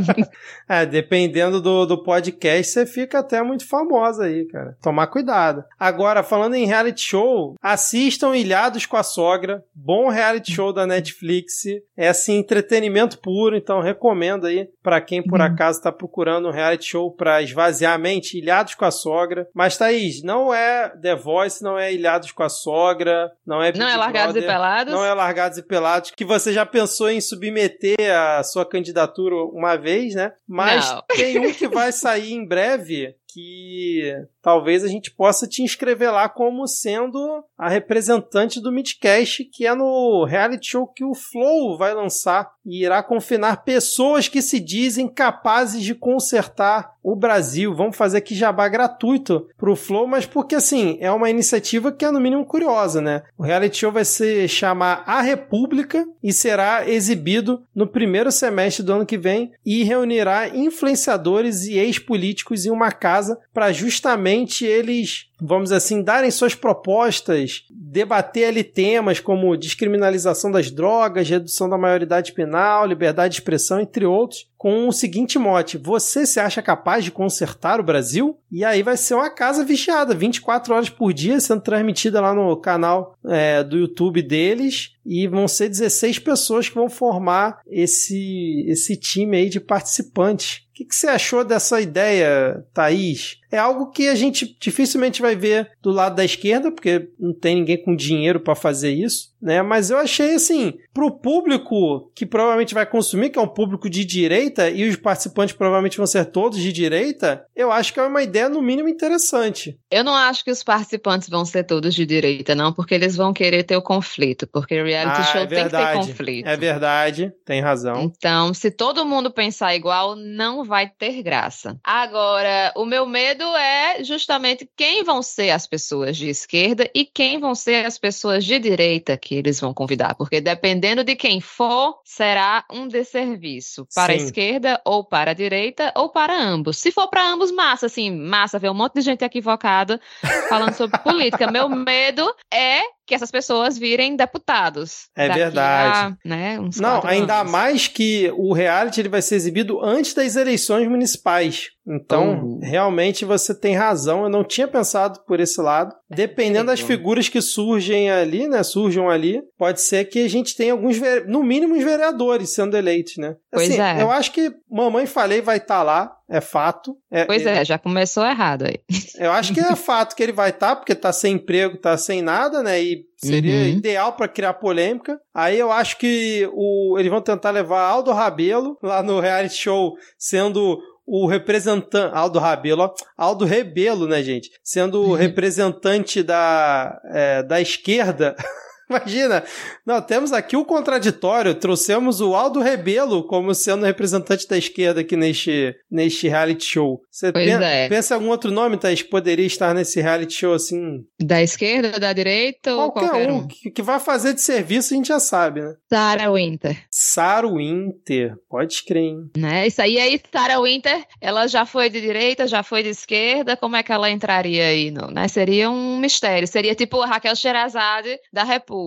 é, dependendo do, do podcast, você fica até muito famosa aí, cara. Tomar cuidado. Agora, falando em reality show, assistam Ilhados com a Sogra. Bom reality show da Netflix. É assim, entretenimento puro, então recomendo aí para quem por uhum. acaso tá procurando procurando um reality show pra esvaziar a mente, Ilhados com a Sogra. Mas, Thaís, não é The Voice, não é Ilhados com a Sogra, não é Big Não é Largados Brother, e Pelados? Não é Largados e Pelados, que você já pensou em submeter a sua candidatura uma vez, né? Mas não. tem um que vai sair em breve, que talvez a gente possa te inscrever lá como sendo a representante do Midcast, que é no reality show que o Flow vai lançar e irá confinar pessoas que se dizem capazes de consertar o Brasil. Vamos fazer aqui jabá gratuito pro Flow, mas porque assim, é uma iniciativa que é no mínimo curiosa, né? O reality show vai se chamar A República e será exibido no primeiro semestre do ano que vem e reunirá influenciadores e ex-políticos em uma casa para justamente eles vamos assim, darem suas propostas, debater ali temas como descriminalização das drogas, redução da maioridade penal, liberdade de expressão, entre outros, com o seguinte mote: você se acha capaz de consertar o Brasil? E aí vai ser uma casa vigiada, 24 horas por dia, sendo transmitida lá no canal é, do YouTube deles. E vão ser 16 pessoas que vão formar esse, esse time aí de participantes. O que, que você achou dessa ideia, Thaís? É algo que a gente dificilmente vai ver do lado da esquerda, porque não tem ninguém com dinheiro para fazer isso, né? Mas eu achei assim, pro público que provavelmente vai consumir, que é um público de direita, e os participantes provavelmente vão ser todos de direita, eu acho que é uma ideia, no mínimo, interessante. Eu não acho que os participantes vão ser todos de direita, não, porque eles vão querer ter o conflito, porque reality Ah, show é tem que ter verdade. conflito. É verdade, tem razão. Então, se todo mundo pensar igual, não vai ter graça. Agora, o meu medo é justamente quem vão ser as pessoas de esquerda e quem vão ser as pessoas de direita que eles vão convidar, porque dependendo de quem for, será um desserviço para a Sim. esquerda ou para a direita ou para ambos. Se for para ambos, massa, assim, massa ver um monte de gente equivocada falando sobre política. Meu medo é que essas pessoas virem deputados. É verdade. a, né, uns Não, ainda anos. mais que o reality ele vai ser exibido antes das eleições municipais. Então, Oh. realmente você tem razão. Eu não tinha pensado por esse lado. Dependendo das figuras que surgem ali, né? Surjam ali, pode ser que a gente tenha alguns, no mínimo, os vereadores sendo eleitos, né? Pois Assim, é. Eu acho que Mamãe Falei vai estar lá, é fato. É, Pois é, já começou errado aí. Eu acho que é fato que ele vai estar, porque tá sem emprego, tá sem nada, né? E seria Uhum. ideal pra criar polêmica. Aí eu acho que o, eles vão tentar levar Aldo Rabelo lá no reality show, sendo o representante. Aldo Rabelo, ó. Aldo Rebelo, né, gente? Sendo o representante da, é, da esquerda. Imagina, não, temos aqui o contraditório, trouxemos o Aldo Rebelo como sendo representante da esquerda aqui neste, neste reality show. Você Pois pen- é. pensa em algum outro nome, Thaís, que poderia estar nesse reality show assim? Da esquerda, da direita ou Qualquer, um, um? Que, que vai fazer de serviço, a gente já sabe, né? Sarah Winter, Saru Winter, pode crer, hein? né? Isso aí, aí, Sarah Winter, ela já foi de direita, já foi de esquerda, como é que ela entraria aí, no, né? Seria um mistério, seria tipo a Raquel Sherazade da República.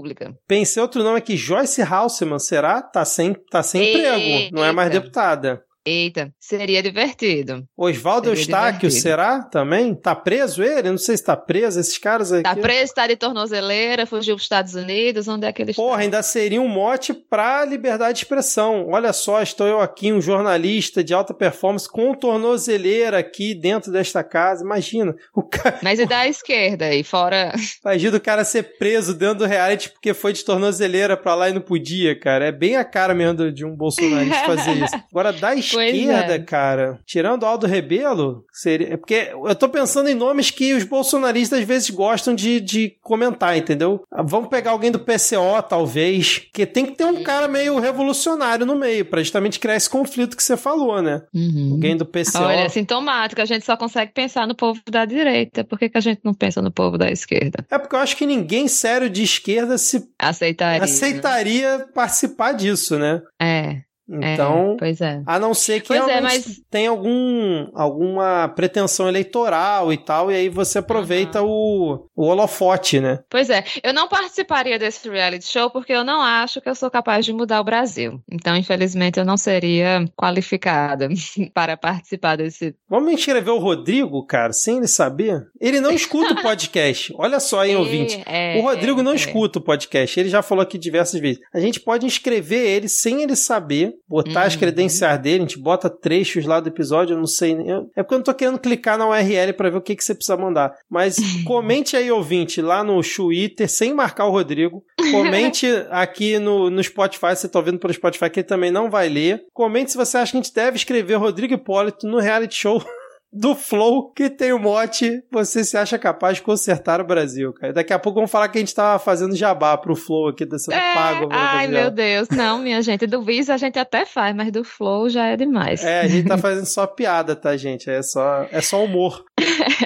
Pensei outro nome aqui, Joyce Halseman, será? Tá sem, tá sem emprego, não é mais deputada. Eita, seria divertido. Oswaldo Eustáquio, divertido. será? Também? Tá preso ele? Não sei se tá preso, esses caras aqui. Tá preso, tá de tornozeleira, fugiu para os Estados Unidos, onde é que ele está? Porra, ainda seria um mote pra liberdade de expressão. Olha só, estou eu aqui, um jornalista de alta performance com tornozeleira aqui dentro desta casa. Imagina, o cara, Mas e da esquerda aí, fora... imagina o cara ser preso dentro do reality porque foi de tornozeleira pra lá e não podia, cara. É bem a cara mesmo de um bolsonarista fazer isso. Agora, da esquerda, é. cara, tirando o Aldo Rebelo, seria. É porque eu tô pensando em nomes que os bolsonaristas às vezes gostam de, de comentar, entendeu? Ah, Vamos pegar alguém do PCO, talvez. Que tem que ter um cara meio revolucionário no meio, pra justamente criar esse conflito que você falou, né? Uhum. Alguém do PCO. Olha, sintomático, a gente só consegue pensar no povo da direita. Por que, que a gente não pensa no povo da esquerda? É porque eu acho que ninguém sério de esquerda se Aceitaria. né? aceitaria participar disso, né? É, Então. é, pois é. A não ser que Pois é, mas- tenha algum, alguma pretensão eleitoral e tal, e aí você aproveita o, o holofote, né? Pois é, eu não participaria desse reality show porque eu não acho que eu sou capaz de mudar o Brasil. Então, infelizmente, eu não seria qualificada para participar desse. Vamos inscrever o Rodrigo, cara, sem ele saber? Ele não escuta o podcast. Olha só, hein, ouvinte. É, O Rodrigo não é. escuta o podcast, ele já falou aqui diversas vezes. A gente pode inscrever ele sem ele saber, botar as Uhum. credenciais dele, a gente bota trechos lá do episódio, eu não sei. nem- eu- É porque eu não tô querendo clicar na URL pra ver o que, que você precisa mandar. Mas comente aí, ouvinte, lá no Twitter, sem marcar o Rodrigo. Comente aqui no, no Spotify, você tá ouvindo pelo Spotify, que ele também não vai ler. Comente se você acha que a gente deve escrever Rodrigo Hipólito no reality show do Flow, que tem o mote Você se acha capaz de consertar o Brasil, cara. Daqui a pouco vamos falar que a gente tá fazendo jabá pro Flow aqui, tá sendo É, pago. ai, meu Deus. Não, minha gente. Do Viz a gente até faz, mas do Flow já é demais. É, a gente tá fazendo só piada, tá, gente? É só, é só humor.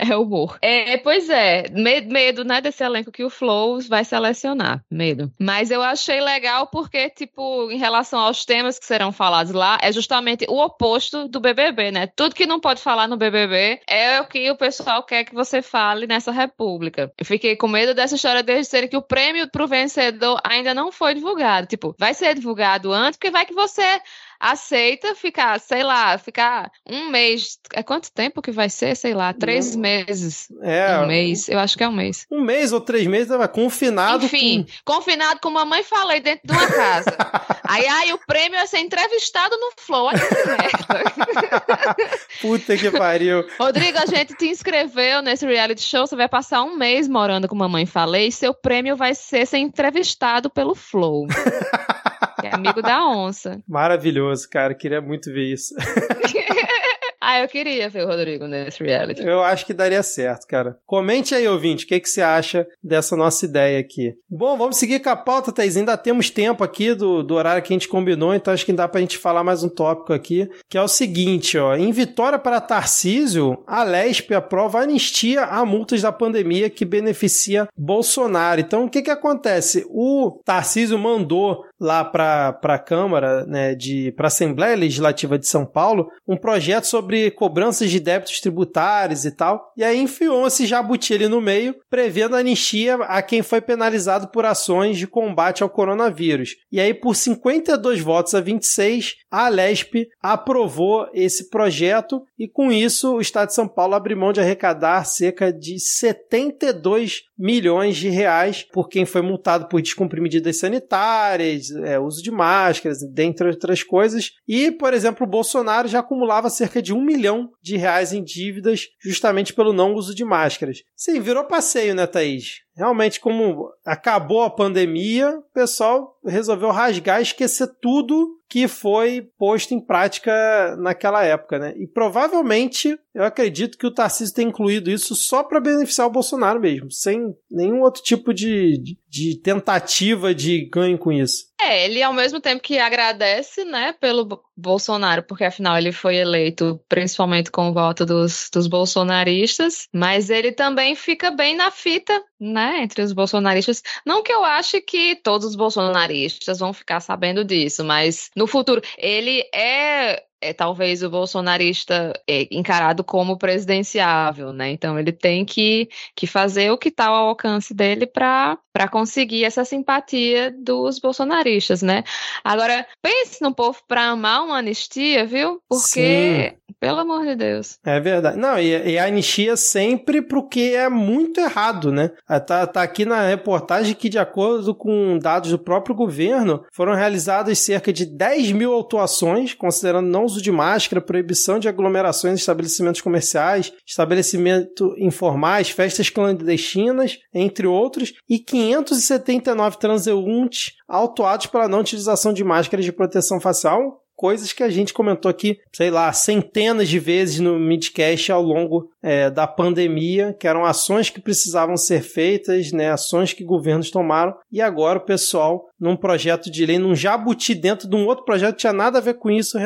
É humor. É, pois é, medo, medo, né, desse elenco que o Flow vai selecionar. Medo. Mas eu achei legal porque, tipo, em relação aos temas que serão falados lá, é justamente o oposto do BBB, né? Tudo que não pode falar no BBB é o que o pessoal quer que você fale nessa república. Eu fiquei com medo dessa história deles serem que o prêmio pro vencedor ainda não foi divulgado. Tipo, vai ser divulgado antes, porque vai que você aceita ficar, sei lá, ficar um mês. É quanto tempo que vai ser? Sei lá, três Não. meses. É, um mês. Eu acho que é um mês. um mês ou três meses, tava confinado. Enfim, confinado com mamãe falei dentro de uma casa. aí, aí o prêmio é ser entrevistado no Flow. Olha que merda. Com... Puta que pariu. Rodrigo, a gente te inscreveu nesse reality show. Você vai passar um mês morando com mamãe falei. Seu prêmio vai ser ser entrevistado pelo Flow. É amigo da onça. Maravilhoso, cara. Queria muito ver isso. Ah, eu queria ver o Rodrigo nesse reality. Eu acho que daria certo, cara. Comente aí, ouvinte, o que, que você acha dessa nossa ideia aqui. Bom, vamos seguir com a pauta, Thaís. Ainda temos tempo aqui do, do horário que a gente combinou, então acho que dá pra gente falar mais um tópico aqui, que é o seguinte, ó. Em vitória para Tarcísio, a Lespe aprova anistia a multas da pandemia que beneficia Bolsonaro. Então, o que que acontece? O Tarcísio mandou lá para a Câmara, né, de para a Assembleia Legislativa de São Paulo, um projeto sobre cobranças de débitos tributários e tal. E aí enfiou esse jabuti ali no meio, prevendo anistia a quem foi penalizado por ações de combate ao coronavírus. E aí por 52 votos a 26, a Alesp aprovou esse projeto e com isso o Estado de São Paulo abriu mão de arrecadar cerca de 72 milhões de reais por quem foi multado por descumprir medidas sanitárias, é, uso de máscaras, dentre outras coisas. E, por exemplo, o Bolsonaro já acumulava cerca de um milhão de reais em dívidas justamente pelo não uso de máscaras. Sim, virou passeio, né, Thaís? Realmente, como acabou a pandemia, o pessoal resolveu rasgar e esquecer tudo que foi posto em prática naquela época, né? E provavelmente eu acredito que o Tarcísio tem incluído isso só para beneficiar o Bolsonaro mesmo, sem nenhum outro tipo de, de, de, tentativa de ganho com isso. É, ele ao mesmo tempo que agradece, né, pelo Bolsonaro, porque afinal ele foi eleito principalmente com o voto dos, dos bolsonaristas, mas ele também fica bem na fita, né, entre os bolsonaristas. Não que eu ache que todos os bolsonaristas vão ficar sabendo disso, mas no futuro ele é é talvez o bolsonarista é, encarado como presidenciável, né? Então ele tem que, que fazer o que está ao alcance dele para conseguir essa simpatia dos bolsonaristas, né? Agora, pense no povo para amar uma anistia, viu? Porque, Sim. Pelo amor de Deus. É verdade. Não, e, e a anistia sempre porque é muito errado, né? Ah, tá, tá aqui na reportagem que, de acordo com dados do próprio governo, foram realizadas cerca de 10 mil autuações, considerando não uso de máscara, proibição de aglomerações em estabelecimentos comerciais, estabelecimentos informais, festas clandestinas, entre outros, e 579 transeuntes autuados pela não utilização de máscaras de proteção facial, coisas que a gente comentou aqui, sei lá, centenas de vezes no Midcast ao longo é, da pandemia, que eram ações que precisavam ser feitas, né, ações que governos tomaram, e agora o pessoal, num projeto de lei, num jabuti dentro de um outro projeto tinha nada a ver com isso,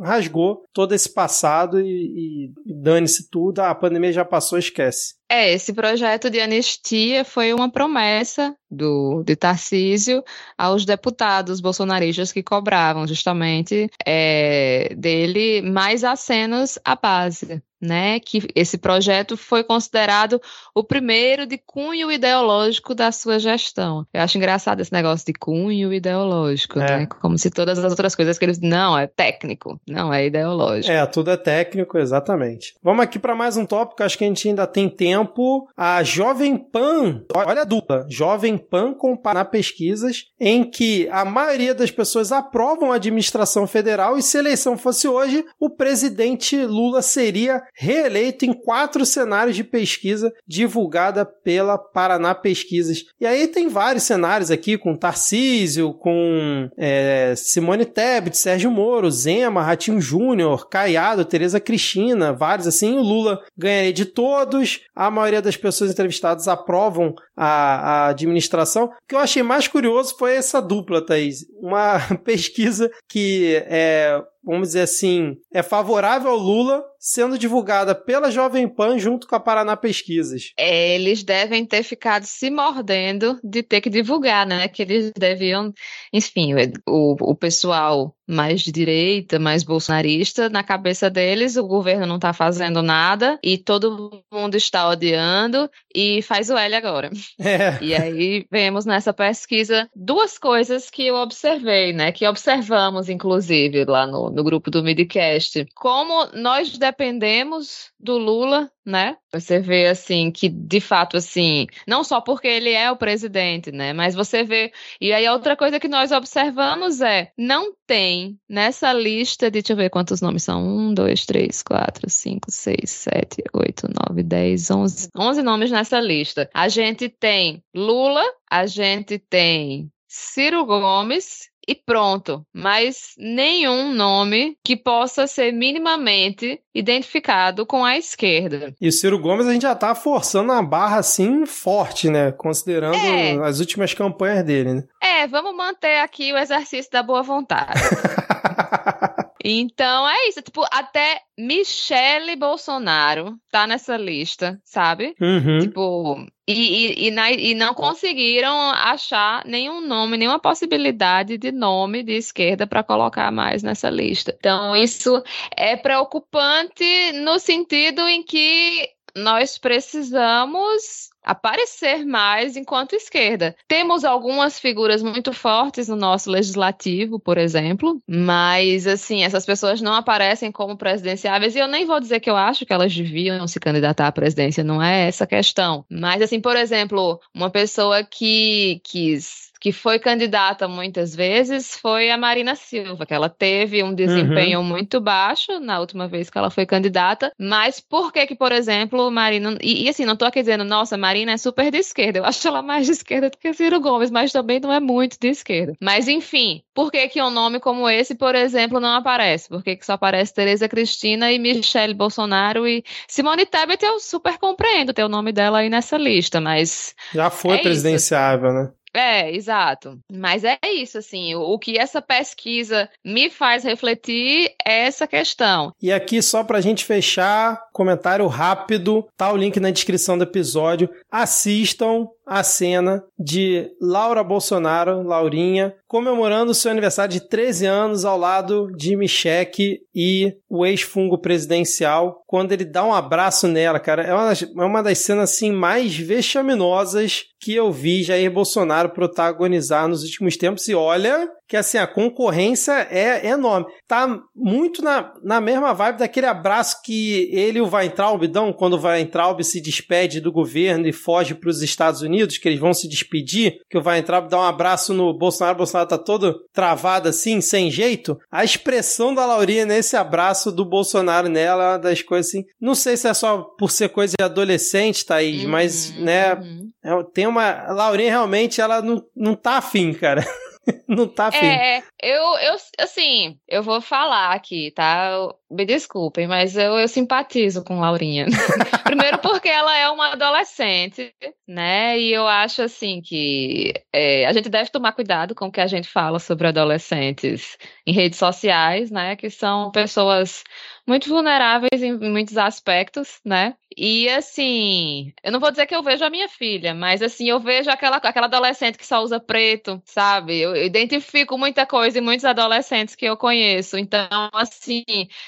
rasgou todo esse passado e, e dane-se tudo, a pandemia já passou, esquece. É, esse projeto de anistia foi uma promessa do de Tarcísio aos deputados bolsonaristas que cobravam justamente é, dele mais acenos à base né, que esse projeto foi considerado o primeiro de cunho ideológico da sua gestão. Eu acho engraçado esse negócio de cunho ideológico, é. né? Como se todas as outras coisas que eles não é técnico, não é ideológico. É, tudo é técnico, exatamente. Vamos aqui para mais um tópico, acho que a gente ainda tem tempo. A Jovem Pan, olha a dupla, Jovem Pan comparar pesquisas em que a maioria das pessoas aprovam a administração federal e se a eleição fosse hoje, o presidente Lula seria reeleito em quatro cenários de pesquisa divulgada pela Paraná Pesquisas. E aí tem vários cenários aqui, com Tarcísio, com é, Simone Tebet, Sérgio Moro, Zema, Ratinho Júnior, Caiado, Tereza Cristina, vários assim. O Lula ganharia de todos. A maioria das pessoas entrevistadas aprovam a, a administração. O que eu achei mais curioso foi essa dupla, Thaís. Uma pesquisa que é vamos dizer assim, é favorável ao Lula, sendo divulgada pela Jovem Pan junto com a Paraná Pesquisas. Eles devem ter ficado se mordendo de ter que divulgar, né? Que eles deviam, enfim, o, o pessoal mais de direita, mais bolsonarista, na cabeça deles o governo não está fazendo nada e todo mundo está odiando e faz o L agora. É. E aí vemos nessa pesquisa duas coisas que eu observei, né? Que observamos, inclusive, lá no, no grupo do Midcast. Como nós dependemos do Lula, né? Você vê assim que de fato assim, não só porque ele é o presidente, né, mas você vê e aí outra coisa que nós observamos é não tem nessa lista de deixa eu ver quantos nomes são. Um, dois, três, quatro, cinco, seis, sete, oito, nove, dez, onze, onze nomes nessa lista. A gente tem Lula, a gente tem Ciro Gomes e pronto. Mas nenhum nome que possa ser minimamente identificado com a esquerda. E o Ciro Gomes a gente já tá forçando a barra assim forte, né? Considerando é. as últimas campanhas dele, né? É, vamos manter aqui o exercício da boa vontade. Então é isso, tipo, até Michele Bolsonaro tá nessa lista, sabe? Uhum. Tipo, e, e, e, na, e, não conseguiram achar nenhum nome, nenhuma possibilidade de nome de esquerda para colocar mais nessa lista. Então, isso é preocupante no sentido em que nós precisamos aparecer mais enquanto esquerda. Temos algumas figuras muito fortes no nosso legislativo, por exemplo, mas assim, essas pessoas não aparecem como presidenciáveis e eu nem vou dizer que eu acho que elas deviam se candidatar à presidência, não é essa a questão. Mas assim, por exemplo, uma pessoa que quis que foi candidata muitas vezes foi a Marina Silva, que ela teve um desempenho uhum. muito baixo na última vez que ela foi candidata, mas por que que, por exemplo, Marina... E, e assim, não tô aqui dizendo, nossa, Marina é super de esquerda, eu acho ela mais de esquerda do que Ciro Gomes, mas também não é muito de esquerda. Mas enfim, por que que um nome como esse, por exemplo, não aparece? Por que que só aparece Tereza Cristina e Michele Bolsonaro e Simone Tebet eu super compreendo ter o nome dela aí nessa lista, mas... Já foi é presidenciável, isso. né? É, exato. Mas é isso, assim, o, o, que essa pesquisa me faz refletir é essa questão. E aqui, só pra gente fechar, comentário rápido, tá o link na descrição do episódio. Assistam a cena de Laura Bolsonaro, Laurinha, comemorando seu aniversário de 13 anos ao lado de Michele e o ex-fungo presidencial, quando ele dá um abraço nela, cara. É uma das, é uma das cenas assim mais vexaminosas que eu vi Jair Bolsonaro protagonizar nos últimos tempos. E olha que assim, a concorrência é enorme. Tá muito na, na mesma vibe daquele abraço que ele e o Weintraub dão quando o Weintraub se despede do governo e foge para os Estados Unidos, que eles vão se despedir, que o Weintraub dá um abraço no Bolsonaro, o Bolsonaro tá todo travado assim, sem jeito. A expressão da Laurinha nesse abraço do Bolsonaro nela é uma das coisas assim. Não sei se é só por ser coisa de adolescente, Thaís, uhum, mas, né, uhum. é, tem uma... A Laurinha realmente, ela não, não tá afim, cara. não tá afim. É, eu, eu, assim, eu vou falar aqui, tá? Me desculpem, mas eu, eu simpatizo com Laurinha. Primeiro porque ela é uma adolescente, né? E eu acho, assim, que é, a gente deve tomar cuidado com o que a gente fala sobre adolescentes em redes sociais, né? Que são pessoas muito vulneráveis em muitos aspectos, né? E assim, eu não vou dizer que eu vejo a minha filha, mas assim, eu vejo aquela, aquela adolescente que só usa preto, sabe? Eu identifico muita coisa em muitos adolescentes que eu conheço. Então, assim,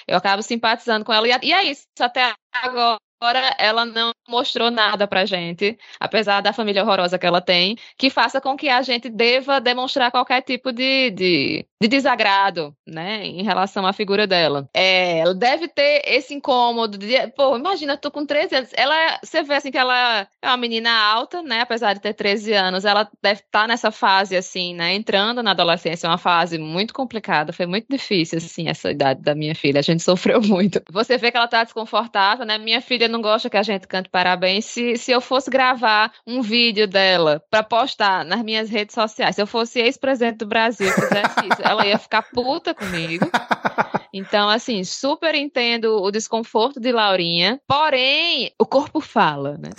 eu acabo simpatizando com ela. E é isso, até agora agora ela não mostrou nada pra gente, apesar da família horrorosa que ela tem, que faça com que a gente deva demonstrar qualquer tipo de, de, de desagrado, né, em relação à figura dela. É, ela deve ter esse incômodo de, pô, imagina, eu tô com 13 anos, ela, você vê assim que ela é uma menina alta, né, apesar de ter 13 anos, ela deve estar tá nessa fase, assim, né, entrando na adolescência, é uma fase muito complicada, foi muito difícil, assim, essa idade da minha filha, a gente sofreu muito. Você vê que ela tá desconfortável, né, minha filha não gosta que a gente cante parabéns. Se, se eu fosse gravar um vídeo dela para postar nas minhas redes sociais, se eu fosse ex-presidente do Brasil fizesse isso, ela ia ficar puta comigo. Então, assim, super entendo o desconforto de Laurinha, porém, o corpo fala, né?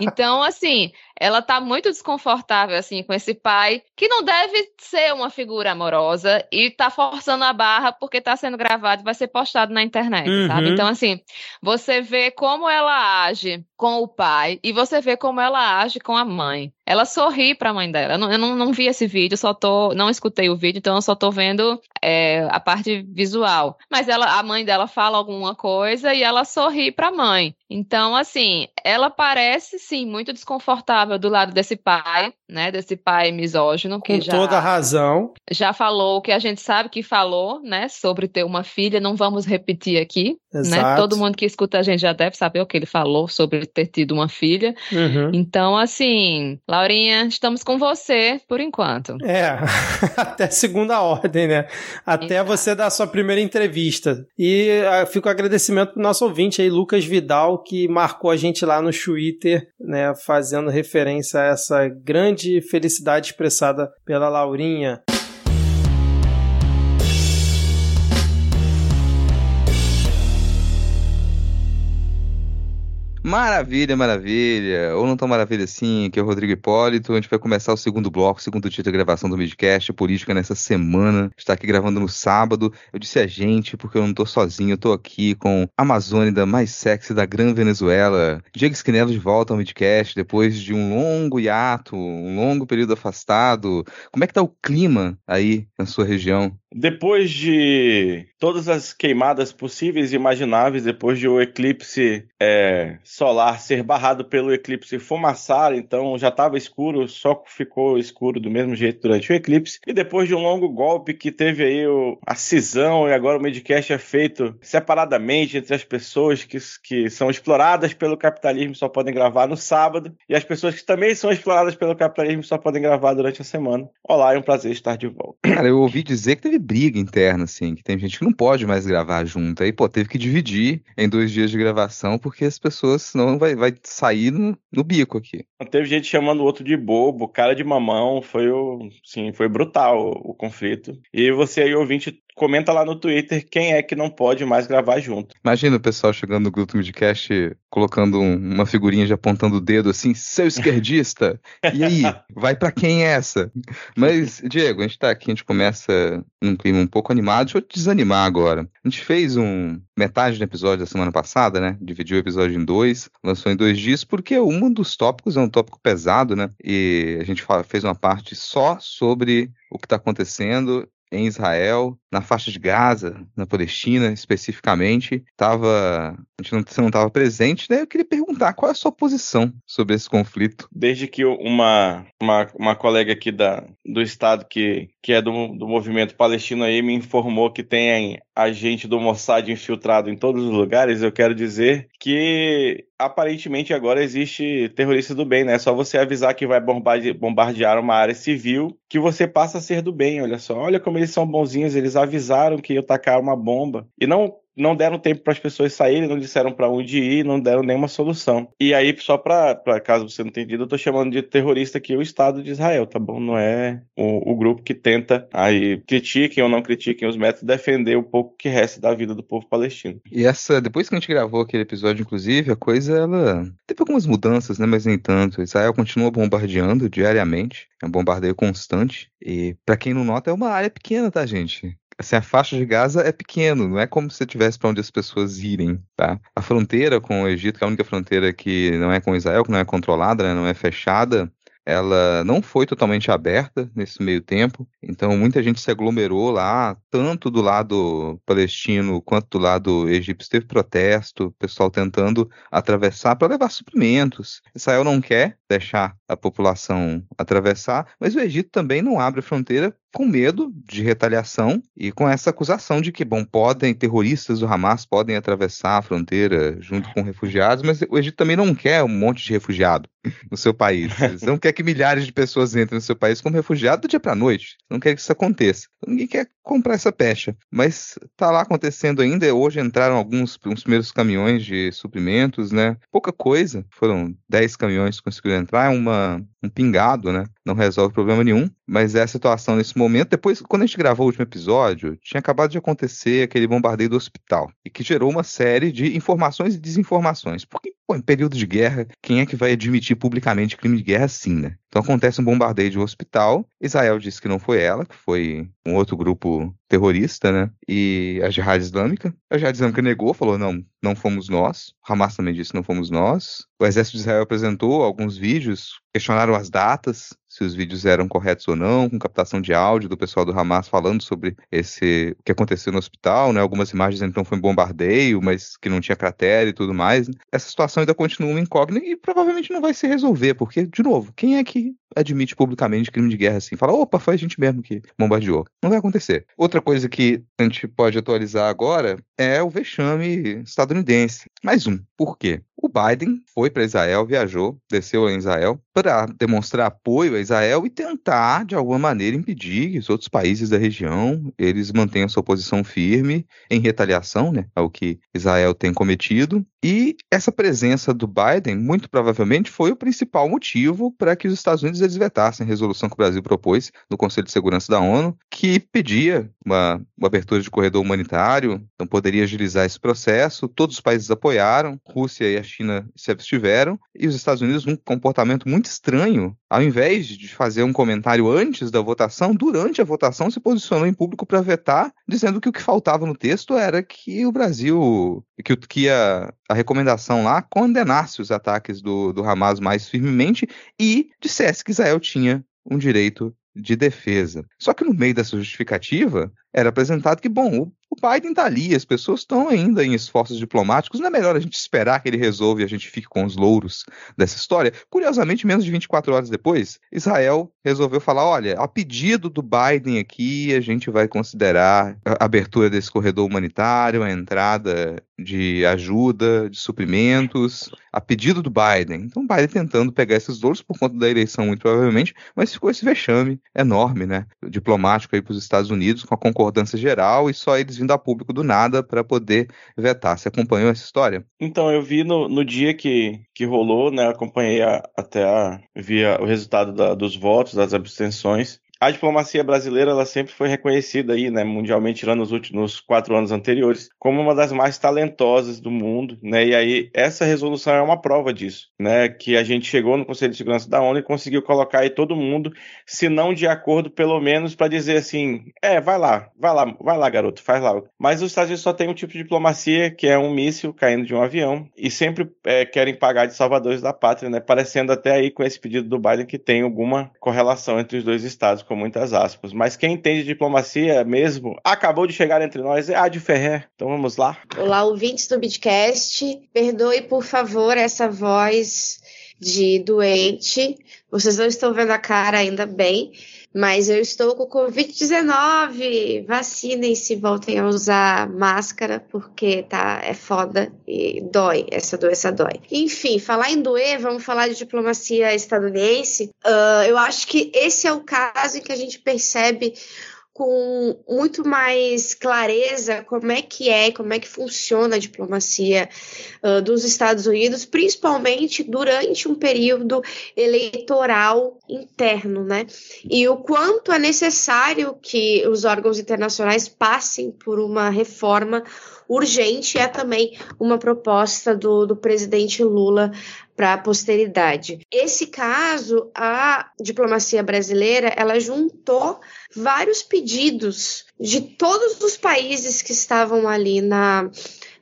então, assim, ela tá muito desconfortável, assim, com esse pai, que não deve ser uma figura amorosa e tá forçando a barra porque tá sendo gravado e vai ser postado na internet, uhum. sabe? Então, assim, você vê como ela age com o pai e você vê como ela age com a mãe. Ela sorri para a mãe dela. Eu, não, eu não, não, vi esse vídeo, só tô, não escutei o vídeo, então eu só tô vendo é, a parte visual. Mas ela, a mãe dela fala alguma coisa e ela sorri para a mãe. Então, assim, ela parece sim muito desconfortável do lado desse pai, né? Desse pai misógino que com já toda razão já falou o que a gente sabe que falou, né? Sobre ter uma filha. Não vamos repetir aqui, né? Exato. né? Todo mundo que escuta a gente já deve saber o que ele falou sobre ter tido uma filha. Uhum. Então, assim, Laurinha, estamos com você por enquanto. É, até segunda ordem, né? Até Exato. você dar a sua primeira entrevista. E uh, fica o agradecimento pro nosso ouvinte aí, Lucas Vidal, que marcou a gente lá no Twitter, né? Fazendo referência a essa grande felicidade expressada pela Laurinha. Maravilha, maravilha. Ou não tão maravilha assim, que é o Rodrigo Hipólito. A gente vai começar o segundo bloco, segundo dia da gravação do Midcast, política nessa semana. Está aqui gravando no sábado. Eu disse a gente, porque eu não tô sozinho, eu tô aqui com a Amazônida mais sexy da Gran Venezuela. Diego Esquinelo de volta ao Midcast, depois de um longo hiato, um longo período afastado. Como é que tá o clima aí na sua região? Depois de todas as queimadas possíveis e imagináveis, depois de o eclipse é, solar ser barrado pelo eclipse fumaçar, então já estava escuro, só ficou escuro do mesmo jeito durante o eclipse. E depois de um longo golpe que teve aí o, a cisão e agora o Midcast é feito separadamente entre as pessoas que, que são exploradas pelo capitalismo só podem gravar no sábado e as pessoas que também são exploradas pelo capitalismo só podem gravar durante a semana. Olá, é um prazer estar de volta. Cara, eu ouvi dizer que teve briga interna, assim, que tem gente que não pode mais gravar junto. Aí, pô, teve que dividir em dois dias de gravação, porque as pessoas, senão vai, vai sair no, no bico aqui. Teve gente chamando o outro de bobo, cara de mamão, foi o, sim, foi brutal o, o conflito. E você aí, ouvinte, comenta lá no Twitter quem é que não pode mais gravar junto. Imagina o pessoal chegando no grupo do Midcast colocando um, uma figurinha de apontando o dedo assim, seu esquerdista. e aí, vai para quem é essa? Mas, Diego, a gente tá aqui, a gente começa num clima um pouco animado. Deixa eu desanimar agora. A gente fez um metade do episódio da semana passada, né? Dividiu o episódio em dois, lançou em dois dias, porque um dos tópicos é um tópico pesado, né? E a gente fez uma parte só sobre o que está acontecendo em Israel, na faixa de Gaza, na Palestina especificamente. Tava, a gente não, você não estava presente, né? Eu queria perguntar qual é a sua posição sobre esse conflito. Desde que uma, uma, uma colega aqui da, do estado que, que é do, do movimento palestino aí me informou que tem agente do Mossad infiltrado em todos os lugares, eu quero dizer que aparentemente agora existe terrorista do bem, né? É só você avisar que vai bombardear uma área civil que você passa a ser do bem, olha só. Olha como eles são bonzinhos, eles avisaram que ia tacar uma bomba. E não não deram tempo para as pessoas saírem, não disseram para onde ir, não deram nenhuma solução. E aí, só para caso você não tenha entendido, eu tô chamando de terrorista aqui o Estado de Israel, tá bom? Não é o, o, grupo que tenta, aí critiquem ou não critiquem os métodos, defender o pouco que resta da vida do povo palestino. E essa, depois que a gente gravou aquele episódio, inclusive, a coisa, ela teve algumas mudanças, né? Mas nem tanto. Israel continua bombardeando diariamente, é um bombardeio constante. E para quem não nota, é uma área pequena, tá, gente? Assim, a faixa de Gaza é pequeno, não é como se tivesse para onde as pessoas irem, tá? A fronteira com o Egito, que é a única fronteira que não é com Israel, que não é controlada, né, não é fechada, ela não foi totalmente aberta nesse meio tempo, então muita gente se aglomerou lá, tanto do lado palestino quanto do lado egípcio. Teve protesto, pessoal tentando atravessar para levar suprimentos. Israel não quer deixar a população atravessar, mas o Egito também não abre a fronteira com medo de retaliação e com essa acusação de que, bom, podem, terroristas do Hamas podem atravessar a fronteira junto com refugiados, mas o Egito também não quer um monte de refugiado no seu país. Eles não quer que milhares de pessoas entrem no seu país como refugiado do dia para noite. Não quer que isso aconteça. Ninguém quer comprar essa pecha. Mas tá lá acontecendo ainda. Hoje entraram alguns uns primeiros caminhões de suprimentos, né? Pouca coisa. Foram 10 caminhões que conseguiram entrar. É uma, um pingado, né? Não resolve problema nenhum. Mas é a situação nesse momento. Depois, quando a gente gravou o último episódio, tinha acabado de acontecer aquele bombardeio do hospital. E que gerou uma série de informações e desinformações. Porque, pô, em período de guerra, quem é que vai admitir publicamente crime de guerra assim, né? Então acontece um bombardeio de um hospital. Israel disse que não foi ela, que foi um outro grupo terrorista, né? E a Jihad Islâmica. A Jihad Islâmica negou, falou: não, não fomos nós. Hamas também disse: não fomos nós. O exército de Israel apresentou alguns vídeos, questionaram as datas, se os vídeos eram corretos ou não, com captação de áudio do pessoal do Hamas falando sobre esse o que aconteceu no hospital, né? Algumas imagens então foi um bombardeio, mas que não tinha cratera e tudo mais. Essa situação ainda continua uma incógnita e provavelmente não vai se resolver, porque de novo, quem é que admite publicamente crime de guerra assim? Fala, opa, foi a gente mesmo que bombardeou. Não vai acontecer. Outra coisa que a gente pode atualizar agora é o vexame estadunidense. Mais um. Por quê? O Biden foi para Israel, viajou, desceu em Israel para demonstrar apoio a Israel e tentar, de alguma maneira, impedir que os outros países da região eles mantenham sua posição firme em retaliação né, ao que Israel tem cometido. E essa presença do Biden, muito provavelmente, foi o principal motivo para que os Estados Unidos eles vetassem a resolução que o Brasil propôs no Conselho de Segurança da ONU, que pedia uma, uma abertura de corredor humanitário, então poderia agilizar esse processo. Todos os países apoiaram, Rússia e a China se abstiveram, e os Estados Unidos, num comportamento muito estranho, ao invés de fazer um comentário antes da votação, durante a votação se posicionou em público para vetar, dizendo que o que faltava no texto era que o Brasil, que, que a, a recomendação lá condenasse os ataques do, do Hamas mais firmemente e dissesse que Israel tinha um direito de defesa. Só que no meio dessa justificativa, era apresentado que, bom, o Biden está ali, as pessoas estão ainda em esforços diplomáticos, não é melhor a gente esperar que ele resolva e a gente fique com os louros dessa história? Curiosamente, menos de 24 horas depois, Israel resolveu falar: olha, a pedido do Biden aqui, a gente vai considerar a abertura desse corredor humanitário, a entrada de ajuda, de suprimentos, a pedido do Biden. Então, o Biden tentando pegar esses louros por conta da eleição, muito provavelmente, mas ficou esse vexame enorme, né, diplomático aí para os Estados Unidos, com a concordância geral e só eles vindo a público do nada para poder vetar. Você acompanhou essa história? Então, eu vi no, no dia que, que rolou, né? Acompanhei a, até a, vi o resultado da, dos votos, das abstenções a diplomacia brasileira ela sempre foi reconhecida aí, né, mundialmente, tirando os últimos quatro anos anteriores, como uma das mais talentosas do mundo, né? E aí essa resolução é uma prova disso, né? Que a gente chegou no Conselho de Segurança da ONU e conseguiu colocar aí todo mundo, se não de acordo, pelo menos para dizer assim, é, vai lá, vai lá, vai lá, garoto, faz lá. Mas os Estados Unidos só tem um tipo de diplomacia que é um míssil caindo de um avião e sempre é, querem pagar de salvadores da pátria, né? Parecendo até aí com esse pedido do Biden que tem alguma correlação entre os dois estados com muitas aspas. Mas quem entende diplomacia mesmo, acabou de chegar entre nós, é a de Ferrer. Então vamos lá. Olá, ouvintes do Bitcast. Perdoe, por favor, essa voz de doente. Vocês não estão vendo a cara ainda bem, mas eu estou com Covid-19. Vacinem-se, voltem a usar máscara, porque tá, é foda e dói, essa doença dói. Enfim, falar em doer, vamos falar de diplomacia estadunidense. Uh, eu acho que esse é o caso em que a gente percebe com muito mais clareza como é que é, como é que funciona a diplomacia uh, dos Estados Unidos, principalmente durante um período eleitoral interno, né? E o quanto é necessário que os órgãos internacionais passem por uma reforma urgente é também uma proposta do, do presidente Lula para a posteridade. Esse caso, a diplomacia brasileira, ela juntou vários pedidos de todos os países que estavam ali na,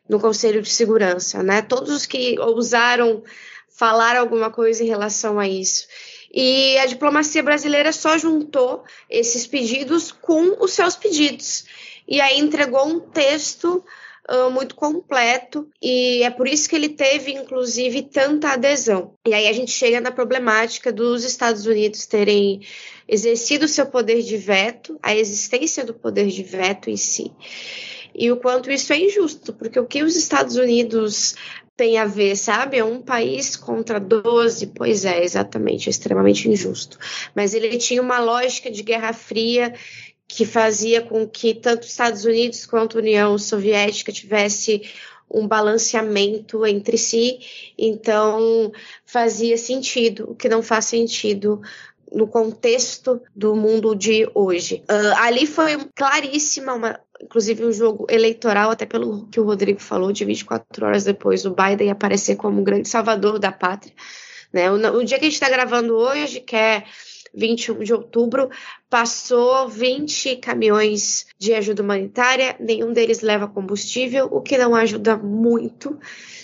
no Conselho de Segurança, né? Todos os que ousaram falar alguma coisa em relação a isso. E a diplomacia brasileira só juntou esses pedidos com os seus pedidos. E aí entregou um texto muito completo e é por isso que ele teve, inclusive, tanta adesão. E aí a gente chega na problemática dos Estados Unidos terem exercido seu poder de veto, a existência do poder de veto em si. E o quanto isso é injusto, porque o que os Estados Unidos tem a ver, sabe? É um país contra 12, pois é, exatamente, é extremamente injusto. Mas ele tinha uma lógica de guerra fria que fazia com que tanto os Estados Unidos quanto União Soviética tivesse um balanceamento entre si, então fazia sentido, o que não faz sentido no contexto do mundo de hoje. Uh, ali foi claríssima, uma, inclusive um jogo eleitoral, até pelo que o Rodrigo falou, de 24 horas depois, o Biden aparecer como um grande salvador da pátria. Né? O, o dia que a gente está gravando hoje, que é 21 de outubro, passou 20 caminhões de ajuda humanitária, nenhum deles leva combustível, o que não ajuda muito.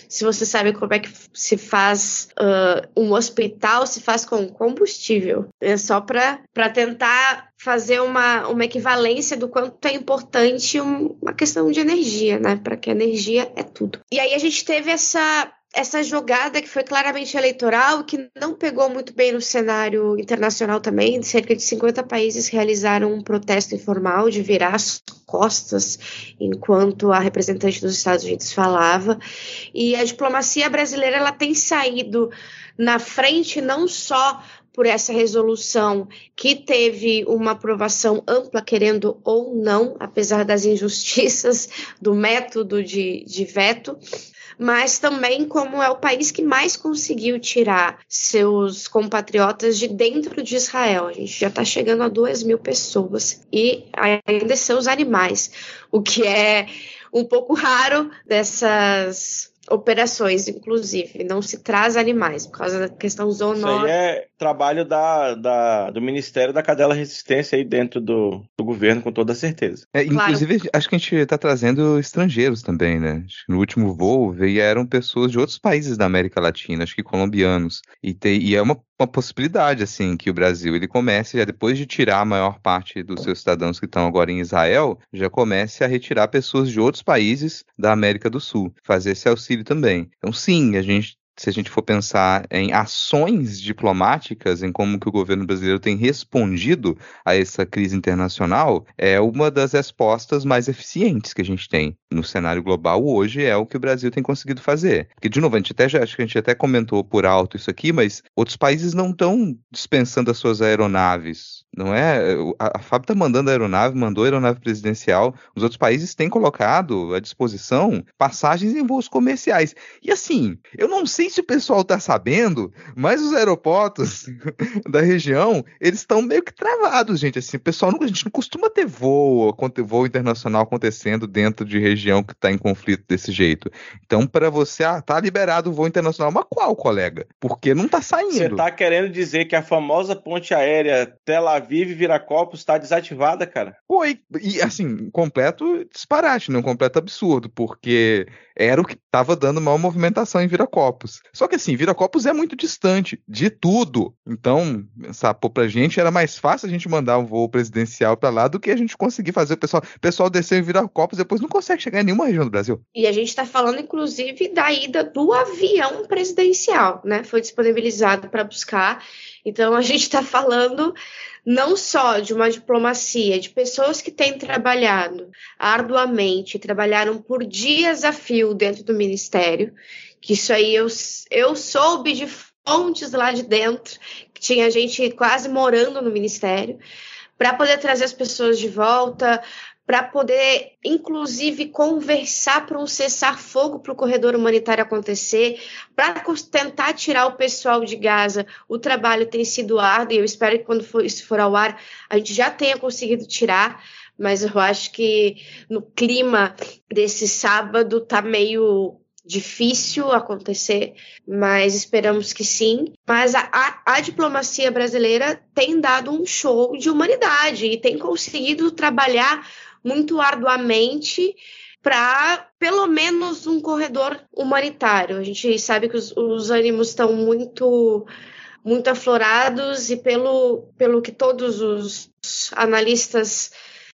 Se você sabe como é que se faz uh, um hospital, se faz com combustível. É só para tentar fazer uma, uma equivalência do quanto é importante um, uma questão de energia, né? Para que a energia é tudo. E aí a gente teve essa essa jogada que foi claramente eleitoral, que não pegou muito bem no cenário internacional também. Cerca de 50 países realizaram um protesto informal de virar as costas enquanto a representante dos Estados Unidos falava. E a diplomacia brasileira ela tem saído na frente não só por essa resolução que teve uma aprovação ampla, querendo ou não, apesar das injustiças do método de, de veto, mas também como é o país que mais conseguiu tirar seus compatriotas de dentro de Israel. A gente já está chegando a duas mil pessoas e ainda são os animais, o que é um pouco raro dessas operações, inclusive. Não se traz animais, por causa da questão zoonótica. Isso aí é trabalho da, da, do Ministério da Cadela Resistência aí dentro do, do governo, com toda certeza. É, Claro. inclusive, acho que a gente está trazendo estrangeiros também, né? No último voo vieram pessoas de outros países da América Latina, acho que colombianos. E, tem, e é uma, uma possibilidade, assim, que o Brasil ele comece, já depois de tirar a maior parte dos seus cidadãos que estão agora em Israel, já comece a retirar pessoas de outros países da América do Sul, fazer esse auxílio também. Então, sim, a gente se a gente for pensar em ações diplomáticas, em como que o governo brasileiro tem respondido a essa crise internacional, é uma das respostas mais eficientes que a gente tem no cenário global hoje, é o que o Brasil tem conseguido fazer. Porque, de novo, a gente até já, acho que a gente até comentou por alto isso aqui, mas outros países não estão dispensando as suas aeronaves. Não é? A, a FAB está mandando aeronave, mandou aeronave presidencial. Os outros países têm colocado à disposição passagens em voos comerciais. E assim, eu não sei se o pessoal tá sabendo, mas os aeroportos da região, eles estão meio que travados, gente. Assim, o pessoal não, a gente não costuma ter voo, voo internacional acontecendo dentro de região que está em conflito desse jeito. Então, para você, ah, tá liberado o voo internacional, mas qual, colega? Porque não tá saindo. Você tá querendo dizer que a famosa ponte aérea Tel Aviv Viracopos está desativada, cara? Pô, e, assim, completo disparate, né? Um completo absurdo, porque era o que estava dando maior movimentação em Viracopos. Só que assim, Viracopos é muito distante de tudo. Então, pô, pra gente era mais fácil a gente mandar um voo presidencial pra lá do que a gente conseguir fazer o pessoal, pessoal descer em Viracopos depois não consegue chegar em nenhuma região do Brasil. E a gente está falando, inclusive, da ida do avião presidencial, né? Foi disponibilizado para buscar. Então, a gente está falando não só de uma diplomacia, de pessoas que têm trabalhado arduamente, trabalharam por dias a fio dentro do ministério, que isso aí eu, eu soube de fontes lá de dentro, que tinha gente quase morando no ministério, para poder trazer as pessoas de volta, para poder, inclusive, conversar para um cessar-fogo para o corredor humanitário acontecer, para tentar tirar o pessoal de Gaza. O trabalho tem sido árduo e eu espero que quando for, isso for ao ar a gente já tenha conseguido tirar, mas eu acho que no clima desse sábado tá meio difícil acontecer, mas esperamos que sim. Mas a, a, a, diplomacia brasileira tem dado um show de humanidade e tem conseguido trabalhar muito arduamente para pelo menos um corredor humanitário. A gente sabe que os, os ânimos estão muito muito aflorados e pelo, pelo que todos os analistas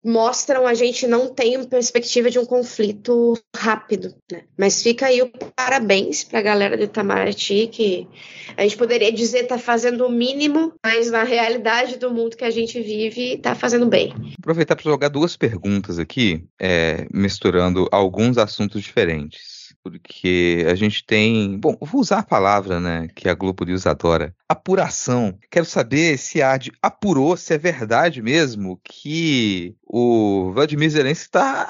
mostram, a gente não tem perspectiva de um conflito rápido. Né? Mas fica aí o parabéns para a galera do Itamaraty, que a gente poderia dizer está fazendo o mínimo, mas na realidade do mundo que a gente vive está fazendo bem. Aproveitar para jogar duas perguntas aqui, é, misturando alguns assuntos diferentes porque a gente tem. Bom, vou usar a palavra, né, que a Globo News adora. Apuração. Quero saber se a AD apurou, se é verdade mesmo que o Vladimir Zelensky está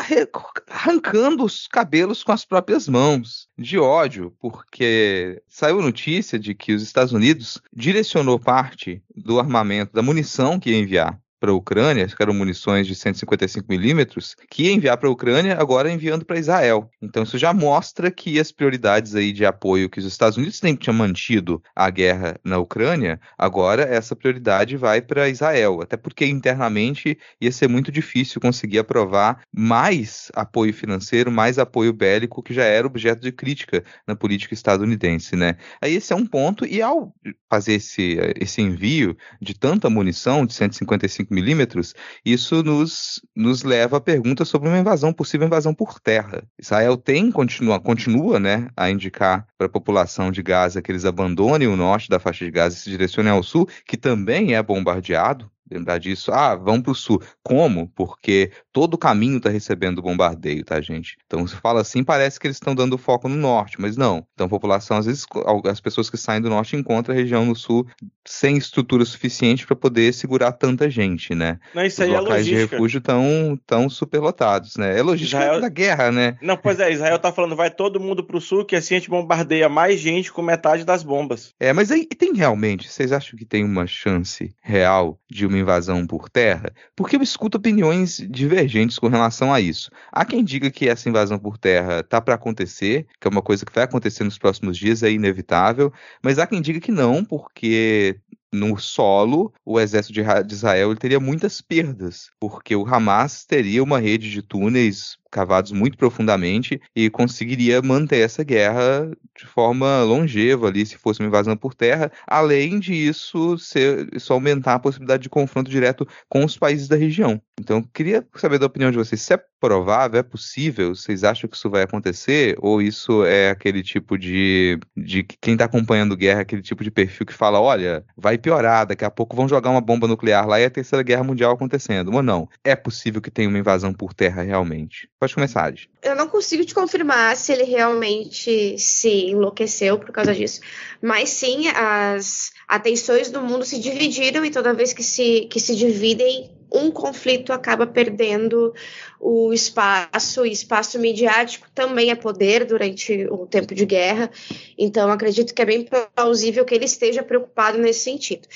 arrancando os cabelos com as próprias mãos, de ódio, porque saiu notícia de que os Estados Unidos direcionou parte do armamento, da munição que ia enviar para a Ucrânia, que eram munições de 155 milímetros, que ia enviar para a Ucrânia, agora enviando para Israel. Então isso já mostra que as prioridades aí de apoio que os Estados Unidos sempre tinham mantido a guerra na Ucrânia, agora essa prioridade vai para Israel, até porque internamente ia ser muito difícil conseguir aprovar mais apoio financeiro, mais apoio bélico, que já era objeto de crítica na política estadunidense, né? Aí esse é um ponto, e ao fazer esse, esse envio de tanta munição, de 155 milímetros, isso nos, nos leva à pergunta sobre uma invasão, possível invasão por terra. Israel tem, continua, continua né, a indicar para a população de Gaza que eles abandonem o norte da faixa de Gaza e se direcionem ao sul, que também é bombardeado. Lembrar disso, ah, vão para o sul. Como? Porque todo o caminho está recebendo bombardeio, tá, gente? Então, se fala assim, parece que eles estão dando foco no norte, mas não. Então, a população, às vezes, as pessoas que saem do norte encontram a região no sul sem estrutura suficiente para poder segurar tanta gente, né? Não, isso aí Os locais é logística. de refúgio estão tão superlotados, né? É logística Israel... da guerra, né? Não, pois é, Israel tá falando, vai todo mundo pro sul, que assim a gente bombardeia mais gente com metade das bombas. É, mas aí tem realmente, vocês acham que tem uma chance real de uma uma invasão por terra? Porque eu escuto opiniões divergentes com relação a isso. Há quem diga que essa invasão por terra está para acontecer, que é uma coisa que vai acontecer nos próximos dias, é inevitável, mas há quem diga que não, porque no solo, o exército de Israel teria muitas perdas, porque o Hamas teria uma rede de túneis cavados muito profundamente e conseguiria manter essa guerra de forma longeva ali, se fosse uma invasão por terra, além disso, ser, isso aumentar a possibilidade de confronto direto com os países da região. Então, queria saber da opinião de vocês, se é provável, é possível, vocês acham que isso vai acontecer, ou isso é aquele tipo de, de quem está acompanhando guerra, aquele tipo de perfil que fala, olha, vai piorar, daqui a pouco vão jogar uma bomba nuclear lá e a terceira guerra mundial acontecendo, ou não? É possível que tenha uma invasão por terra realmente? Pode começar, Adi. Eu não consigo te confirmar se ele realmente se enlouqueceu por causa disso. Mas sim, as atenções do mundo se dividiram e toda vez que se, que se dividem, um conflito acaba perdendo o espaço, e espaço midiático também é poder durante o tempo de guerra, então acredito que é bem plausível que ele esteja preocupado nesse sentido.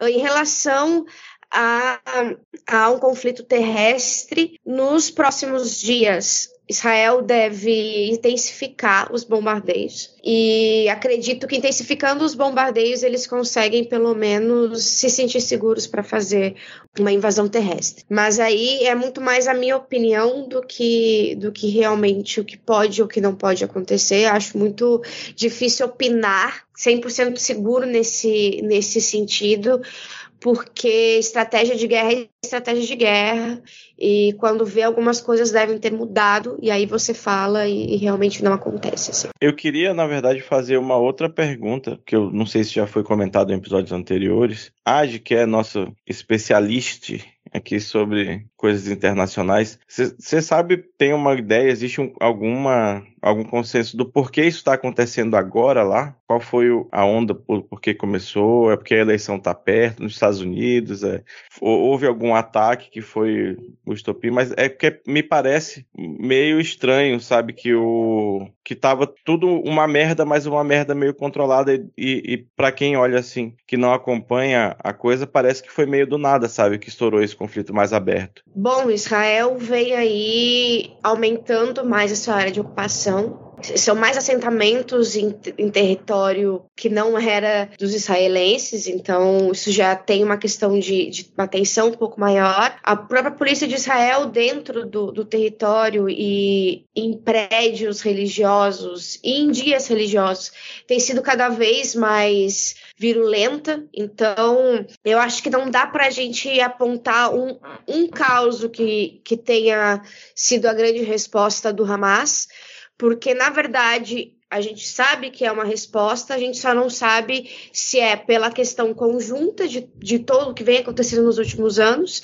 Em relação a, a um conflito terrestre nos próximos dias. Israel deve intensificar os bombardeios e acredito que intensificando os bombardeios eles conseguem pelo menos se sentir seguros para fazer uma invasão terrestre. Mas aí é muito mais a minha opinião do que do que realmente o que pode ou o que não pode acontecer. Acho muito difícil opinar 100% seguro nesse nesse sentido porque estratégia de guerra é estratégia de guerra, e quando vê algumas coisas devem ter mudado, e aí você fala e, e realmente não acontece. Assim. Eu queria, na verdade, fazer uma outra pergunta, que eu não sei se já foi comentado em episódios anteriores. Age, que é nosso especialista aqui sobre coisas internacionais. Você sabe, tem uma ideia, existe um, alguma algum consenso do porquê isso está acontecendo agora lá? Qual foi a onda por, por que começou? É porque a eleição está perto nos Estados Unidos? É, houve algum ataque que foi o estopim? Mas é porque me parece meio estranho, sabe, que o que tava tudo uma merda, mas uma merda meio controlada e, e, para quem olha assim, que não acompanha a coisa, parece que foi meio do nada, sabe, que estourou esse conflito mais aberto. Bom, Israel veio aí aumentando mais a sua área de ocupação são mais assentamentos em, em, território que não era dos israelenses, então isso já tem uma questão de, de uma tensão um pouco maior. A própria polícia de Israel, dentro do, do território e em prédios religiosos e em dias religiosos, tem sido cada vez mais virulenta. Então, eu acho que não dá para a gente apontar um, um caos que, que tenha sido a grande resposta do Hamas porque na verdade a gente sabe que é uma resposta, a gente só não sabe se é pela questão conjunta de, de todo o que vem acontecendo nos últimos anos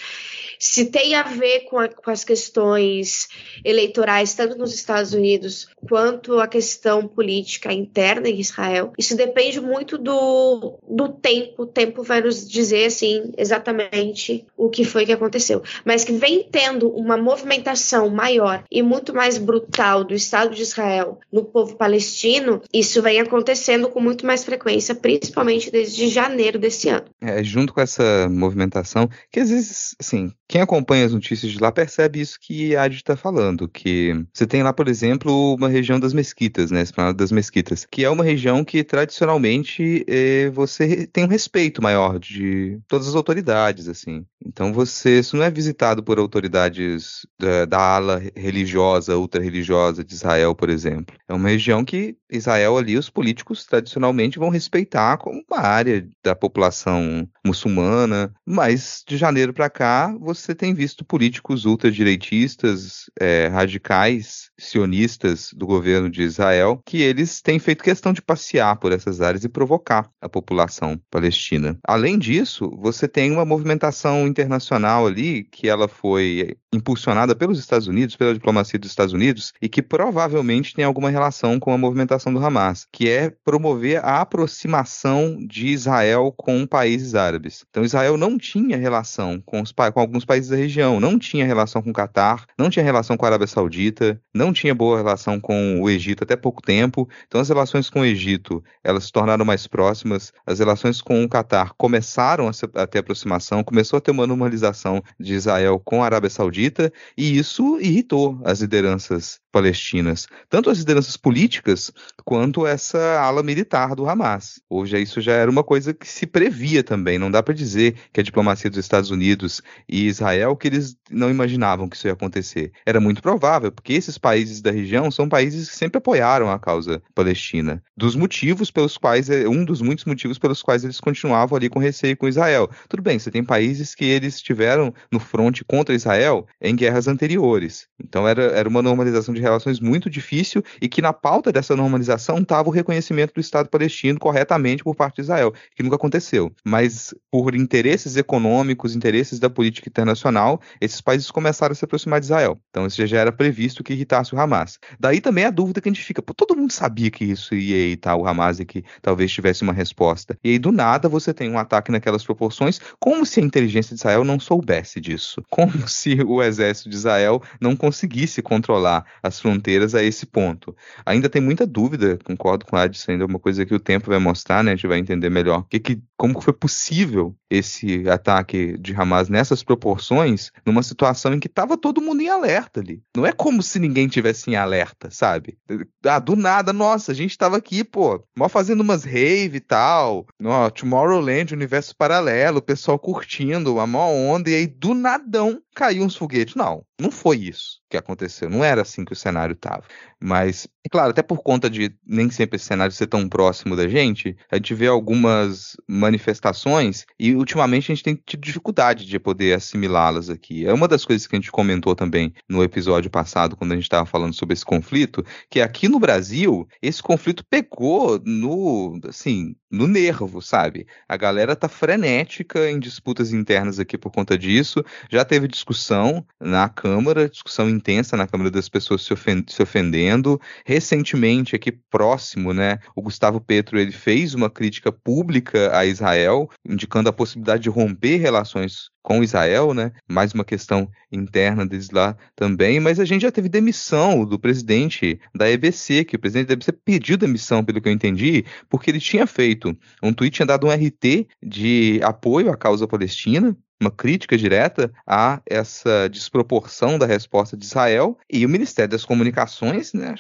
se tem a ver com, a, com, as questões eleitorais, tanto nos Estados Unidos quanto a questão política interna em Israel. Isso depende muito do, do tempo. O tempo vai nos dizer, assim, exatamente o que foi que aconteceu. Mas que vem tendo uma movimentação maior e muito mais brutal do Estado de Israel no povo palestino, isso vem acontecendo com muito mais frequência, principalmente desde janeiro desse ano. É, junto com essa movimentação, que às vezes, assim, quem acompanha as notícias de lá percebe isso que a Adi está falando, que você tem lá, por exemplo, uma região das mesquitas, né, das Mesquitas, que é uma região que tradicionalmente eh, você tem um respeito maior de todas as autoridades, assim. Então você, isso não é visitado por autoridades da, da ala religiosa, ultra-religiosa de Israel, por exemplo. É uma região que Israel ali, os políticos tradicionalmente vão respeitar como uma área da população muçulmana, mas de janeiro para cá você tem visto políticos ultradireitistas, é, radicais, sionistas do governo de Israel, que eles têm feito questão de passear por essas áreas e provocar a população palestina. Além disso, você tem uma movimentação internacional ali que ela foi impulsionada pelos Estados Unidos, pela diplomacia dos Estados Unidos e que provavelmente tem alguma relação com a movimentação do Hamas, que é promover a aproximação de Israel com países árabes. Então Israel não tinha relação com, os, com alguns países da região, não tinha relação com o Catar, não tinha relação com a Arábia Saudita, não tinha boa relação com o Egito até pouco tempo. Então as relações com o Egito, elas se tornaram mais próximas, as relações com o Catar começaram a, se, a ter aproximação, começou a ter uma normalização de Israel com a Arábia Saudita, e isso irritou as lideranças palestinas, tanto as lideranças políticas quanto essa ala militar do Hamas. Hoje isso já era uma coisa que se previa também, não dá para dizer que a diplomacia dos Estados Unidos e Israel que eles não imaginavam que isso ia acontecer. Era muito provável, porque esses países da região são países que sempre apoiaram a causa palestina. Dos motivos pelos quais, é, um dos muitos motivos pelos quais eles continuavam ali com receio com Israel. Tudo bem, você tem países que eles estiveram no fronte contra Israel em guerras anteriores. Então era, era uma normalização de relações muito difícil e que na pauta dessa normalização estava o reconhecimento do Estado palestino corretamente por parte de Israel, que nunca aconteceu. Mas por interesses econômicos, interesses da política internacional, esses países começaram a se aproximar de Israel. Então isso já era previsto que irritasse o Hamas. Daí também a dúvida que a gente fica, pô, todo mundo sabia que isso ia irritar o Hamas e que talvez tivesse uma resposta. E aí do nada você tem um ataque naquelas proporções, como se a inteligência de Israel não soubesse disso. Como se o exército de Israel não conseguisse controlar as fronteiras a esse ponto. Ainda tem muita dúvida, concordo com a Adson, ainda é uma coisa que o tempo vai mostrar, né? A gente vai entender melhor. Que, que, como foi possível esse ataque de Hamas nessas proporções, numa situação em que estava todo mundo em alerta ali. Não é como se ninguém tivesse em alerta, sabe? Ah, do nada, nossa, a gente tava aqui, pô, mal fazendo umas rave e tal, ó, Tomorrowland, universo paralelo, o pessoal curtindo, a maior onda, e aí do nadão caiu uns foguetes. Não, não foi isso que aconteceu. Não era assim que o cenário estava. Mas, é claro, até por conta de nem sempre esse cenário ser tão próximo da gente, a gente vê algumas manifestações e ultimamente a gente tem tido dificuldade de poder assimilá-las aqui. É uma das coisas que a gente comentou também no episódio passado, quando a gente estava falando sobre esse conflito, que aqui no Brasil, esse conflito pegou no, assim, no nervo, sabe? A galera tá frenética em disputas internas aqui por conta disso. Já teve discussão na Câmara, discussão intensa na Câmara das pessoas se, ofend se ofendendo. Recentemente, aqui próximo, né, o Gustavo Petro ele fez uma crítica pública a Israel, indicando a possibilidade de romper relações com Israel, né? Mais uma questão interna deles lá também, mas a gente já teve demissão do presidente da EBC, que o presidente da EBC pediu demissão, pelo que eu entendi, porque ele tinha feito um tweet, tinha dado um RT de apoio à causa palestina, uma crítica direta a essa desproporção da resposta de Israel e o Ministério das Comunicações né,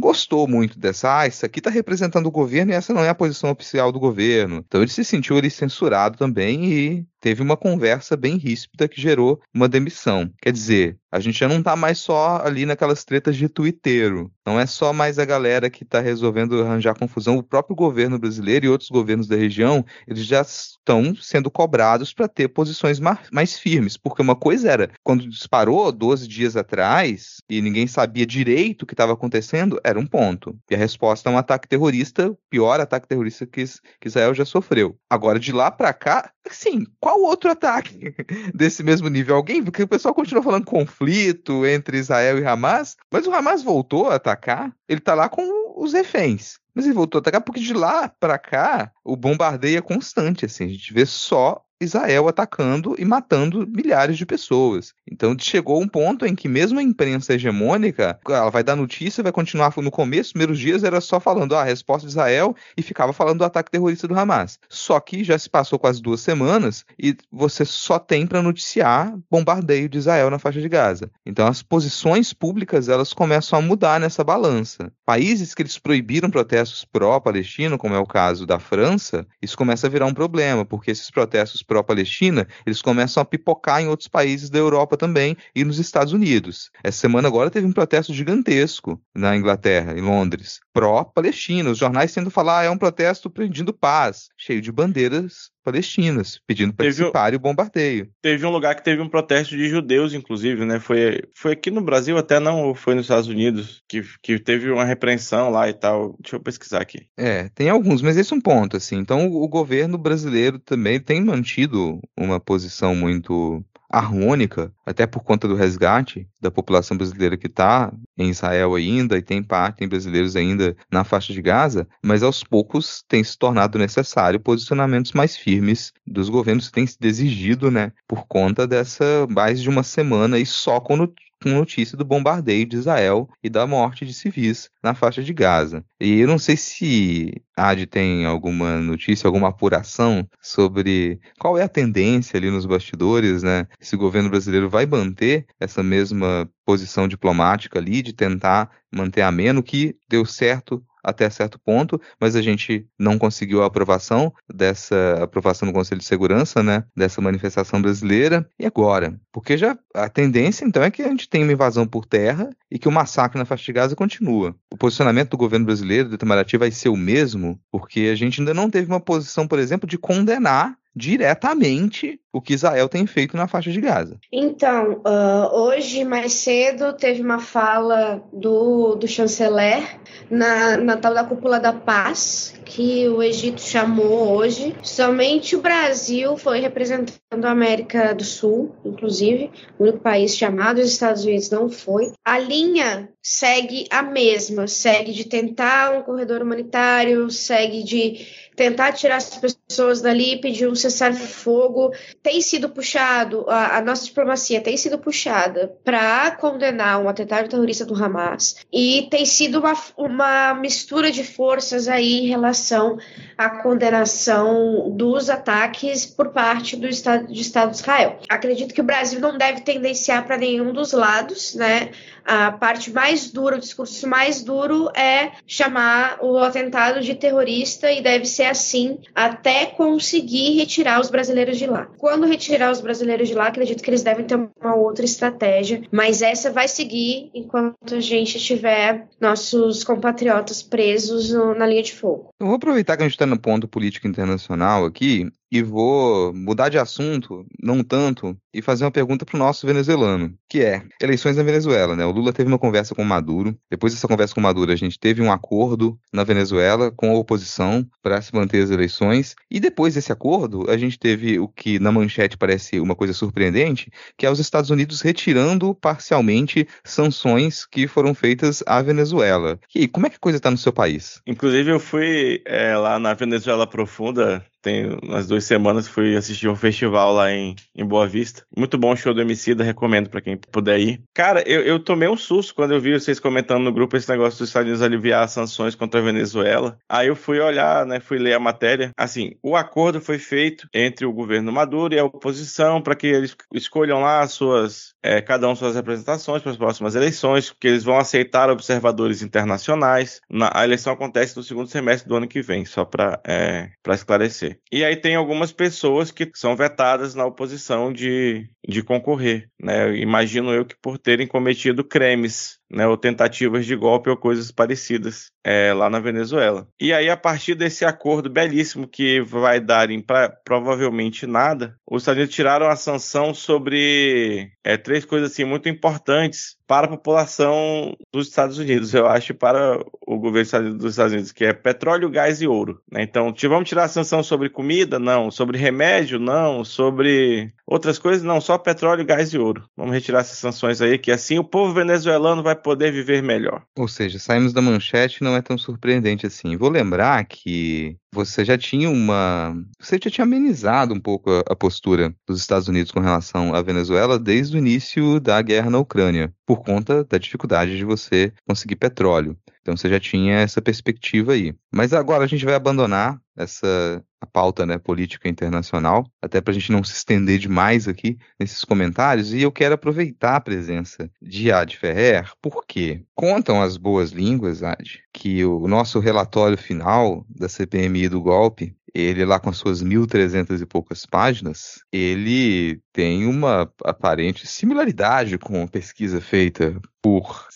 gostou muito dessa, ah, isso aqui está representando o governo e essa não é a posição oficial do governo. Então ele se sentiu ali censurado também e teve uma conversa bem ríspida que gerou uma demissão. Quer dizer, a gente já não está mais só ali naquelas tretas de twitteiro. Não é só mais a galera que está resolvendo arranjar confusão. O próprio governo brasileiro e outros governos da região, eles já estão sendo cobrados para ter posições mais firmes. Porque uma coisa era, quando disparou 12 dias atrás e ninguém sabia direito o que estava acontecendo, era um ponto. E a resposta é um ataque terrorista, pior ataque terrorista que, Israel já sofreu. Agora, de lá para cá, sim, outro ataque desse mesmo nível? Alguém? Porque o pessoal continua falando conflito entre Israel e Hamas, mas o Hamas voltou a atacar. Ele tá lá com os reféns. Mas ele voltou a atacar porque de lá para cá o bombardeio é constante, assim. A gente vê só Israel atacando e matando milhares de pessoas. Então chegou um ponto em que mesmo a imprensa hegemônica, ela vai dar notícia, vai continuar no começo, primeiros dias era só falando ah, a resposta de Israel e ficava falando do ataque terrorista do Hamas. Só que já se passou quase duas semanas e você só tem para noticiar bombardeio de Israel na faixa de Gaza. Então as posições públicas elas começam a mudar nessa balança. Países que eles proibiram protestos pró-palestino, como é o caso da França, isso começa a virar um problema, porque esses protestos pró-Palestina, eles começam a pipocar em outros países da Europa também e nos Estados Unidos. Essa semana agora teve um protesto gigantesco na Inglaterra, em Londres, pró-Palestina. Os jornais tendo falar ah, é um protesto pedindo paz, cheio de bandeiras palestinas, pedindo para que pare o bombardeio. Teve um lugar que teve um protesto de judeus, inclusive, né? Foi, foi aqui no Brasil, até não, ou foi nos Estados Unidos, que, que teve uma repreensão lá e tal. Deixa eu pesquisar aqui. É, tem alguns, mas esse é um ponto, assim. Então, o, o governo brasileiro também tem mantido uma posição muito harmônica, até por conta do resgate da população brasileira que está em Israel ainda, e tem parte, tem brasileiros ainda na faixa de Gaza, mas aos poucos tem se tornado necessário posicionamentos mais firmes dos governos que têm se exigido, né, por conta dessa mais de uma semana e só quando com notícia do bombardeio de Israel e da morte de civis na faixa de Gaza. E eu não sei se a AD tem alguma notícia, alguma apuração sobre qual é a tendência ali nos bastidores, né? Se o governo brasileiro vai manter essa mesma posição diplomática ali de tentar manter ameno, que deu certo até certo ponto, mas a gente não conseguiu a aprovação dessa aprovação no Conselho de Segurança, né, dessa manifestação brasileira. E agora? Porque já a tendência então é que a gente tenha uma invasão por terra e que o massacre na faixa de Gaza continua. O posicionamento do governo brasileiro do Itamaraty vai ser o mesmo, porque a gente ainda não teve uma posição, por exemplo, de condenar diretamente o que Israel tem feito na faixa de Gaza. Então, uh, hoje, mais cedo, teve uma fala do, do chanceler na, na tal da Cúpula da Paz, que o Egito chamou hoje. Somente o Brasil foi representando a América do Sul, inclusive, o único país chamado, os Estados Unidos não foi. A linha segue a mesma, segue de tentar um corredor humanitário, segue de tentar tirar as pessoas dali, pedir um cessar-fogo, tem sido puxado, a, a, nossa diplomacia tem sido puxada para condenar um atentado terrorista do Hamas e tem sido uma, uma mistura de forças aí em relação à condenação dos ataques por parte do Estado, do Estado de Israel. Acredito que o Brasil não deve tendenciar para nenhum dos lados, né? A parte mais dura, o discurso mais duro é chamar o atentado de terrorista e deve ser assim até conseguir retirar os brasileiros de lá. Quando retirar os brasileiros de lá, acredito que eles devem ter uma outra estratégia, mas essa vai seguir enquanto a gente tiver nossos compatriotas presos no, na linha de fogo. Eu vou aproveitar que a gente está no ponto político internacional aqui e vou mudar de assunto, não tanto, e fazer uma pergunta para o nosso venezuelano, que é eleições na Venezuela, né? O Lula teve uma conversa com o Maduro. Depois dessa conversa com o Maduro, a gente teve um acordo na Venezuela com a oposição para se manter as eleições. E depois desse acordo, a gente teve o que na manchete parece uma coisa surpreendente, que é os Estados Unidos retirando parcialmente sanções que foram feitas à Venezuela. E como é que a coisa está no seu país? Inclusive, eu fui é, lá na Venezuela Profunda tem umas duas semanas fui assistir um festival lá em, em Boa Vista. Muito bom show do Emicida, recomendo para quem puder ir. Cara, eu, eu tomei um susto quando eu vi vocês comentando no grupo esse negócio dos Estados Unidos aliviar as sanções contra a Venezuela. Aí eu fui olhar, né, fui ler a matéria. Assim, o acordo foi feito entre o governo Maduro e a oposição para que eles escolham lá as suas, é, cada um suas representações para as próximas eleições, que eles vão aceitar observadores internacionais. Na, a eleição acontece no segundo semestre do ano que vem, só para é, esclarecer. E aí tem algumas pessoas que são vetadas na oposição de, de concorrer, né? Imagino eu que por terem cometido crimes né, ou tentativas de golpe ou coisas parecidas é, lá na Venezuela. E aí, a partir desse acordo belíssimo que vai dar em pra, provavelmente nada, os Estados Unidos tiraram a sanção sobre é, três coisas assim muito importantes para a população dos Estados Unidos, eu acho, para o governo dos Estados Unidos, que é petróleo, gás e ouro. Né? Então, vamos tirar a sanção sobre comida? Não. Sobre remédio? Não. Sobre outras coisas? Não. Só petróleo, gás e ouro. Vamos retirar essas sanções aí, que assim o povo venezuelano vai poder viver melhor. Ou seja, saímos da manchete não é tão surpreendente assim. Vou lembrar que você já tinha uma. Você já tinha amenizado um pouco a, a, postura dos Estados Unidos com relação à Venezuela desde o início da guerra na Ucrânia, por conta da dificuldade de você conseguir petróleo. Então você já tinha essa perspectiva aí. Mas agora a gente vai abandonar essa a pauta né, política internacional, até para a gente não se estender demais aqui nesses comentários, e eu quero aproveitar a presença de Ad Ferrer, porque contam as boas línguas, Ad, que o nosso relatório final da CPMI do golpe ele lá com as suas 1.300 e poucas páginas, ele tem uma aparente similaridade com a pesquisa feita por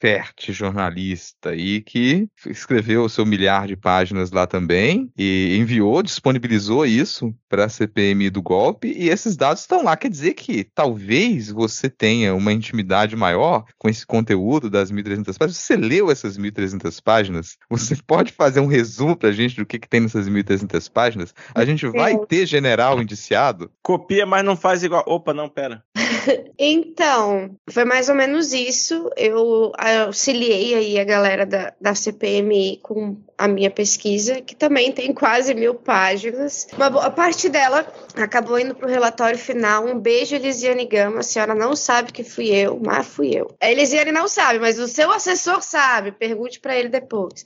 fértil jornalista aí que escreveu o seu milhar de páginas lá também e enviou, disponibilizou isso para a CPMI do golpe e esses dados estão lá. Quer dizer que talvez você tenha uma intimidade maior com esse conteúdo das 1.300 páginas. Você leu essas 1.300 páginas? Você pode fazer um resumo para a gente do que, que tem nessas 1.300 páginas? A gente vai ter general indiciado? Copia, mas não faz igual. Opa, não, pera. então, foi mais ou menos isso. Eu auxiliei aí a galera da, da CPMI com a minha pesquisa, que também tem quase mil páginas. Uma boa parte dela acabou indo para o relatório final. Um beijo, Elisiane Gama. A senhora não sabe que fui eu, mas fui eu. A Elisiane não sabe, mas o seu assessor sabe. Pergunte para ele depois.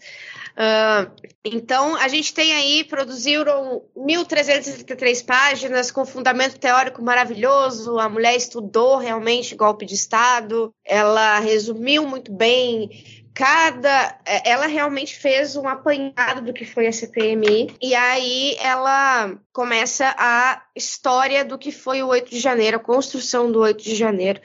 Uh, então, a gente tem aí, produziram 1.333 páginas com fundamento teórico maravilhoso. A mulher estudou realmente golpe de Estado, ela resumiu muito bem cada. É, ela realmente fez um apanhado do que foi a CPMI, e aí ela começa a história do que foi o 8 de janeiro, a construção do 8 de janeiro.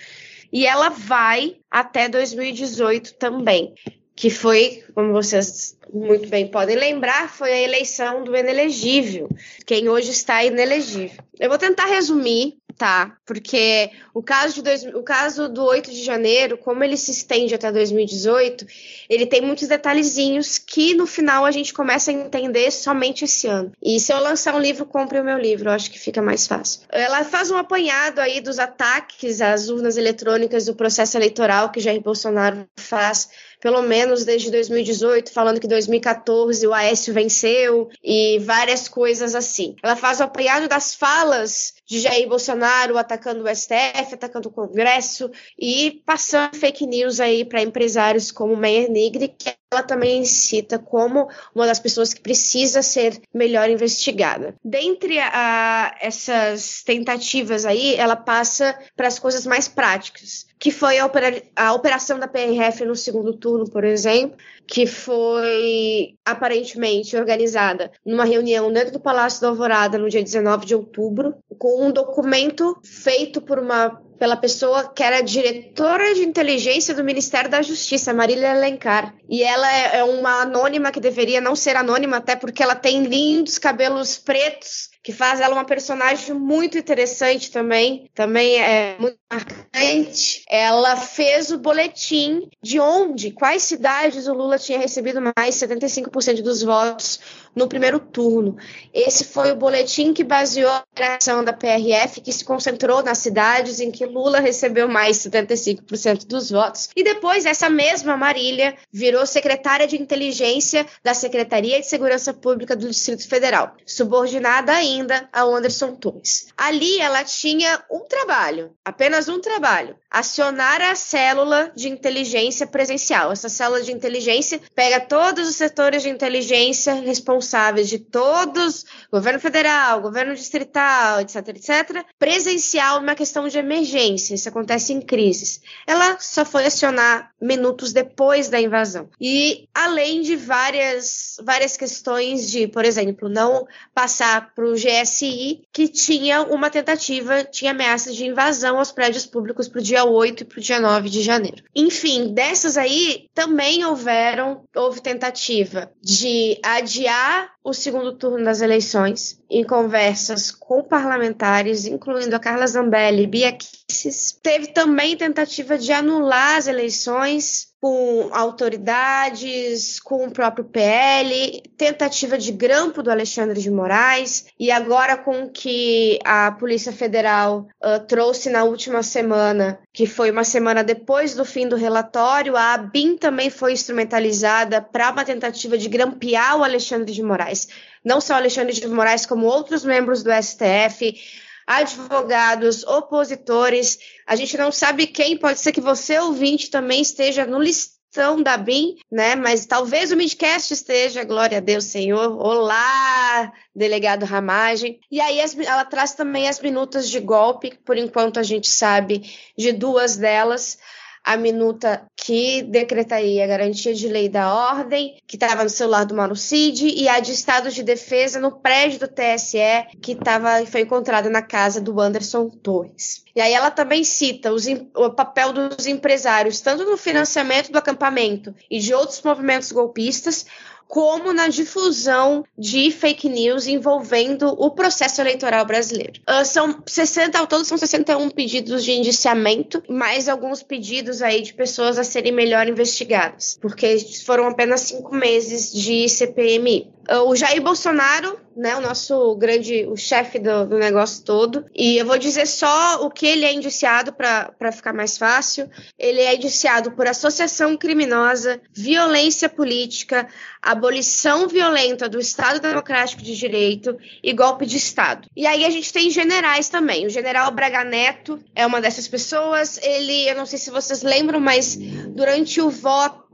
E ela vai até 2018 também que foi, como vocês muito bem podem lembrar, foi a eleição do inelegível, quem hoje está inelegível. Eu vou tentar resumir, tá? Porque o caso, de dois, o caso do 8 de janeiro, como ele se estende até 2018, ele tem muitos detalhezinhos que no final a gente começa a entender somente esse ano. E se eu lançar um livro, compre o meu livro, eu acho que fica mais fácil. Ela faz um apanhado aí dos ataques às urnas eletrônicas do processo eleitoral que Jair Bolsonaro faz pelo menos desde 2018, falando que 2014 o Aécio venceu e várias coisas assim. Ela faz o apanhado das falas de Jair Bolsonaro atacando o STF, atacando o Congresso e passando fake news aí para empresários como Meyer Nigri, que ela também cita como uma das pessoas que precisa ser melhor investigada. Dentre a, essas tentativas aí, ela passa para as coisas mais práticas, que foi a, opera, a operação da PRF no segundo turno, por exemplo, que foi aparentemente organizada numa reunião dentro do Palácio da Alvorada no dia 19 de outubro, com um documento feito por uma pela pessoa que era diretora de inteligência do Ministério da Justiça, Marília Alencar. E ela é, é uma anônima que deveria não ser anônima, até porque ela tem lindos cabelos pretos que faz ela uma personagem muito interessante também, também é muito marcante. Ela fez o boletim de onde, quais cidades o Lula tinha recebido mais 75% dos votos no primeiro turno. Esse foi o boletim que baseou a operação da PRF, que se concentrou nas cidades em que Lula recebeu mais 75% dos votos. E depois, essa mesma Marília virou secretária de inteligência da Secretaria de Segurança Pública do Distrito Federal, subordinada ainda ainda a Anderson Torres. Ali ela tinha um trabalho, apenas um trabalho: acionar a célula de inteligência presencial. Essa célula de inteligência pega todos os setores de inteligência responsáveis de todos, governo federal, governo distrital, etc, etc, presencial numa questão de emergência. Isso acontece em crises. Ela só foi acionar minutos depois da invasão. E além de várias várias questões de, por exemplo, não passar para o GSI, que tinha uma tentativa, tinha ameaças de invasão aos prédios públicos para o dia 8 e para o dia 9 de janeiro. Enfim, dessas aí também houveram, houve tentativa de adiar o segundo turno das eleições em conversas com parlamentares, incluindo a Carla Zambelli e Bia Kicis. Teve também tentativa de anular as eleições com autoridades, com o próprio PL, tentativa de grampo do Alexandre de Moraes, e agora com que a Polícia Federal uh, trouxe na última semana, que foi uma semana depois do fim do relatório, a ABIN também foi instrumentalizada para uma tentativa de grampear o Alexandre de Moraes. Não só o Alexandre de Moraes, como outros membros do STF, advogados, opositores. A gente não sabe quem, pode ser que você, ouvinte, também esteja no listão da BIM, né? Mas talvez o Midcast esteja, glória a Deus, Senhor. Olá, delegado Ramagem. E aí ela traz também as minutas de golpe, por enquanto a gente sabe de duas delas a minuta que decretaria a garantia de lei da ordem, que estava no celular do Mauro Cid, e a de estado de defesa no prédio do TSE, que tava, foi encontrada na casa do Anderson Torres. E aí ela também cita os, o papel dos empresários, tanto no financiamento do acampamento e de outros movimentos golpistas, como na difusão de fake news envolvendo o processo eleitoral brasileiro. Uh, são 60, ao todo são 61 pedidos de indiciamento, mais alguns pedidos aí de pessoas a serem melhor investigadas, porque foram apenas cinco meses de CPMI. O Jair Bolsonaro, né, o nosso grande, o chefe do, do negócio todo, e eu vou dizer só o que ele é indiciado para ficar mais fácil. Ele é indiciado por associação criminosa, violência política, abolição violenta do Estado Democrático de Direito e golpe de Estado. E aí a gente tem generais também. O general Braga Neto é uma dessas pessoas. Ele, eu não sei se vocês lembram, mas durante o voto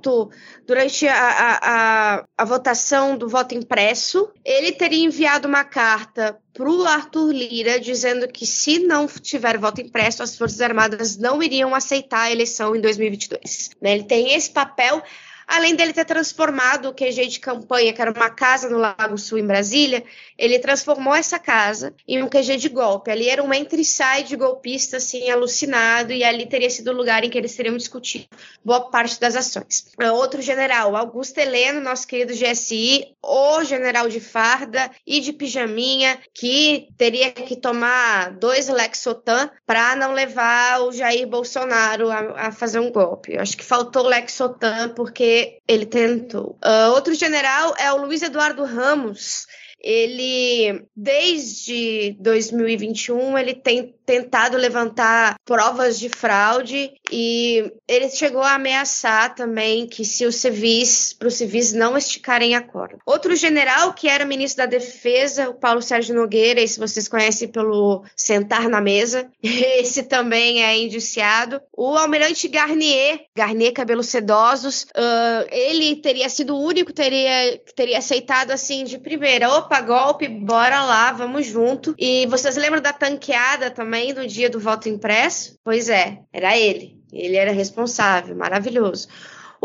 durante a, a, a, a, votação do voto impresso, ele teria enviado uma carta para o Arthur Lira dizendo que se não tiver voto impresso, as Forças Armadas não iriam aceitar a eleição em 2022. Né? Ele tem esse papel Além dele ter transformado o QG de campanha, que era uma casa no Lago Sul, em Brasília, ele transformou essa casa em um QG de golpe. Ali era um entre sai de golpista, assim, alucinado, e ali teria sido o lugar em que eles teriam discutido boa parte das ações. Outro general, Augusto Heleno, nosso querido GSI, o general de farda e de pijaminha, que teria que tomar dois Lexotan para não levar o Jair Bolsonaro a, a fazer um golpe. Eu acho que faltou Lexotan porque ele tentou. Uh, outro general é o Luiz Eduardo Ramos. Ele, desde 2021, ele tem tentado levantar provas de fraude e ele chegou a ameaçar também que se os civis, para os civis não esticarem a corda. Outro general que era ministro da Defesa, o Paulo Sérgio Nogueira, esse vocês conhecem pelo sentar na mesa, esse também é indiciado. O almirante Garnier, Garnier cabelos sedosos, uh, ele teria sido o único que teria, teria aceitado assim de primeira, opa, golpe, bora lá, vamos junto. E vocês lembram da tanqueada também? Também no dia do voto impresso? Pois é, era ele. Ele era responsável, maravilhoso.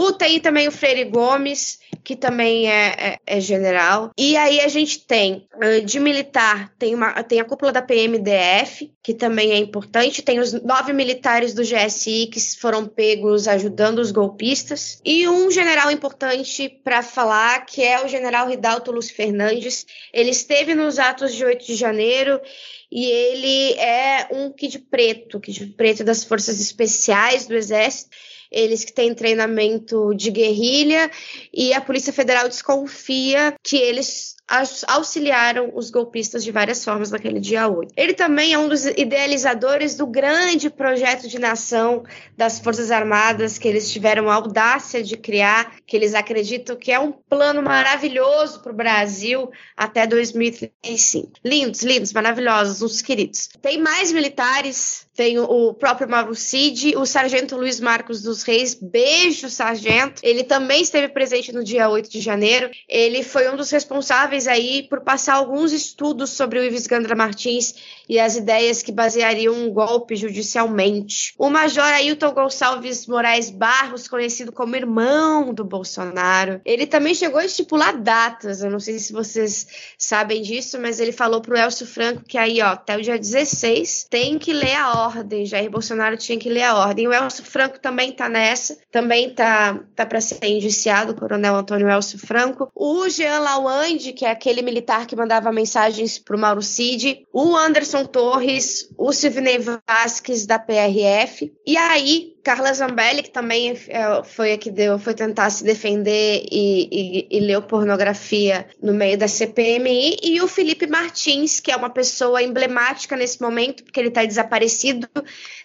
O, tem também o Freire Gomes, que também é, é, é, general. E aí a gente tem de militar, tem, uma, tem a cúpula da PMDF, que também é importante. Tem os nove militares do GSI que foram pegos ajudando os golpistas. E um general importante para falar, que é o general Ridalto Lúcio Fernandes. Ele esteve nos atos de 8 de janeiro e ele é um Kid Preto, Kid Preto das Forças Especiais do Exército eles que têm treinamento de guerrilha e a Polícia Federal desconfia que eles auxiliaram os golpistas de várias formas naquele dia 8. Ele também é um dos idealizadores do grande projeto de nação das Forças Armadas que eles tiveram a audácia de criar, que eles acreditam que é um plano maravilhoso para o Brasil até 2035. Lindos, lindos, maravilhosos, uns queridos. Tem mais militares, tem o próprio Mauro Cid, o sargento Luiz Marcos dos Reis, beijo sargento. Ele também esteve presente no dia 8 de janeiro. Ele foi um dos responsáveis aí por passar alguns estudos sobre o Ives Gandra Martins e as ideias que baseariam um golpe judicialmente. O Major Ailton Gonçalves Moraes Barros, conhecido como irmão do Bolsonaro, ele também chegou a estipular datas. Eu não sei se vocês sabem disso, mas ele falou pro Elcio Franco que aí, ó, até o dia 16 tem que ler a ordem. Jair Bolsonaro tinha que ler a ordem. O Elcio Franco também tá nessa, também tá, tá para ser indiciado, o Coronel Antônio Elcio Franco. O Jean Lawande, que é aquele militar que mandava mensagens pro Mauro Cid, o Anderson Torres, o Silvinei Vasques da PRF, e aí Carla Zambelli, que também é, foi a que deu, foi tentar se defender e, e, e leu pornografia no meio da CPMI, e o Felipe Martins, que é uma pessoa emblemática nesse momento, porque ele está desaparecido,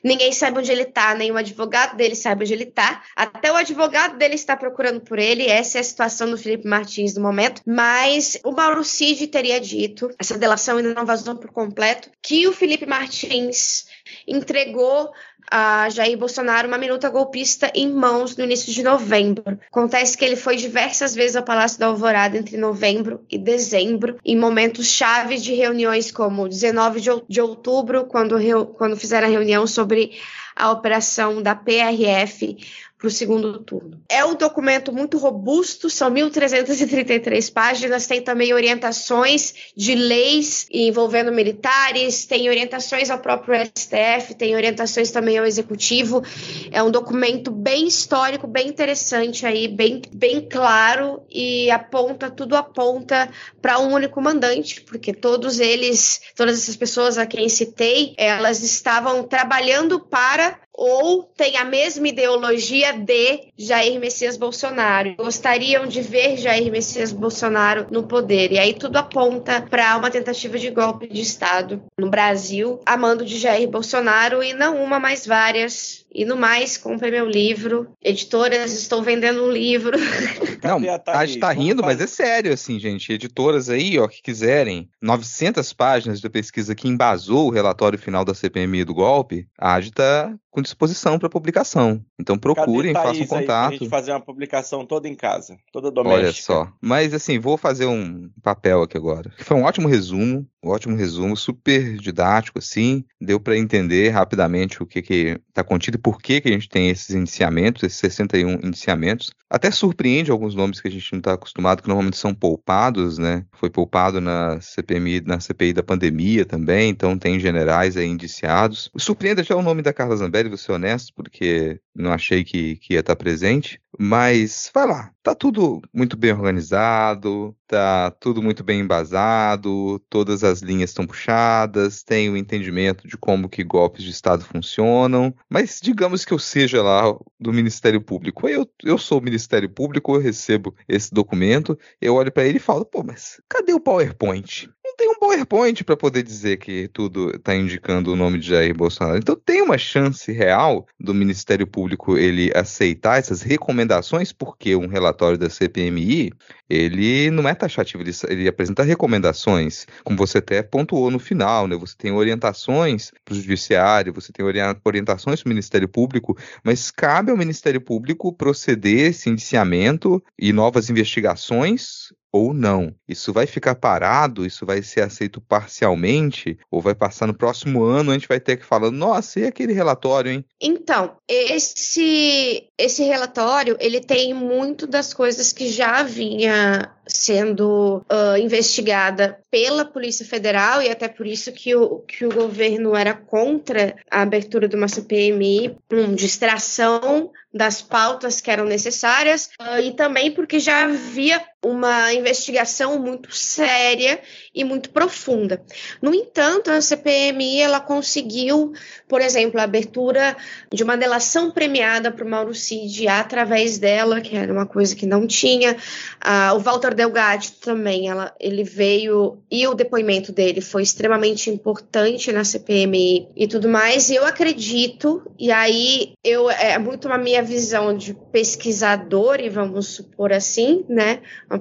ninguém sabe onde ele está, nem o advogado dele sabe onde ele está, até o advogado dele está procurando por ele, essa é a situação do Felipe Martins no momento, mas o Mauro Cid teria dito, essa delação ainda não vazou por completo, que o Felipe Martins entregou a Jair Bolsonaro uma minuta golpista em mãos no início de novembro. Acontece que ele foi diversas vezes ao Palácio da Alvorada entre novembro e dezembro, em momentos chaves de reuniões como 19 de outubro, quando, quando fizeram a reunião sobre a operação da PRF para o segundo turno. É um documento muito robusto, são 1.333 páginas, tem também orientações de leis envolvendo militares, tem orientações ao próprio STF, tem orientações também ao executivo. É um documento bem histórico, bem interessante aí, bem, bem claro e aponta, tudo aponta para um único mandante, porque todos eles, todas essas pessoas a quem citei, elas estavam trabalhando para ou têm a mesma ideologia de Jair Messias Bolsonaro. Gostariam de ver Jair Messias Bolsonaro no poder. E aí tudo aponta para uma tentativa de golpe de Estado no Brasil, a mando de Jair Bolsonaro e não uma, mas várias e no mais, compre meu livro. Editoras, estou vendendo um livro. Não, a gente tá rindo, mas é sério, assim, gente. Editoras aí, ó, que quiserem 900 páginas de pesquisa que embasou o relatório final da CPMI do golpe, a tá com disposição para publicação. Então procurem, façam contato. Aí, a gente fazer uma publicação toda em casa, toda doméstica. Olha só. Mas assim, vou fazer um papel aqui agora. Que foi um ótimo resumo, um ótimo resumo, super didático assim, deu para entender rapidamente o que que tá contido por que, que a gente tem esses indiciamentos, esses 61 indiciamentos. Até surpreende alguns nomes que a gente não está acostumado, que normalmente são poupados, né? Foi poupado na CPMI, na CPI da pandemia também, então tem generais aí indiciados. Surpreende até o nome da Carla Zambelli, vou ser honesto, porque não achei que, que ia estar presente. Mas vai lá, tá tudo muito bem organizado, tá tudo muito bem embasado, todas as linhas estão puxadas, tem o entendimento de como que golpes de Estado funcionam. Mas digamos que eu seja lá do Ministério Público, eu, eu sou o Ministério Público, eu recebo esse documento, eu olho para ele e falo, pô, mas cadê o PowerPoint? não tem um PowerPoint para poder dizer que tudo está indicando o nome de Jair Bolsonaro. Então tem uma chance real do Ministério Público ele aceitar essas recomendações, porque um relatório da CPMI ele não é taxativo, ele, ele apresenta recomendações, como você até pontuou no final, né? Você tem orientações para o judiciário, você tem orientações para o Ministério Público, mas cabe ao Ministério Público proceder esse indiciamento e novas investigações ou não. Isso vai ficar parado? Isso vai ser aceito parcialmente? Ou vai passar no próximo ano? A gente vai ter que falar, nossa, e aquele relatório, hein? Então, esse, esse relatório, ele tem muito das coisas que já vinha sendo uh, investigada pela Polícia Federal e até por isso que o, que o governo era contra a abertura de uma CPMI, um, distração das pautas que eram necessárias uh, e também porque já havia uma investigação muito séria e muito profunda. No entanto, a CPMI ela conseguiu, por exemplo, a abertura de uma delação premiada para o Mauro Cid através dela, que era uma coisa que não tinha. Uh, o Walter Delgatti também, ela, ele veio e o depoimento dele foi extremamente importante na CPMI e tudo mais. E eu acredito, e aí eu é muito uma minha visão de pesquisador, e vamos supor assim, né? Uma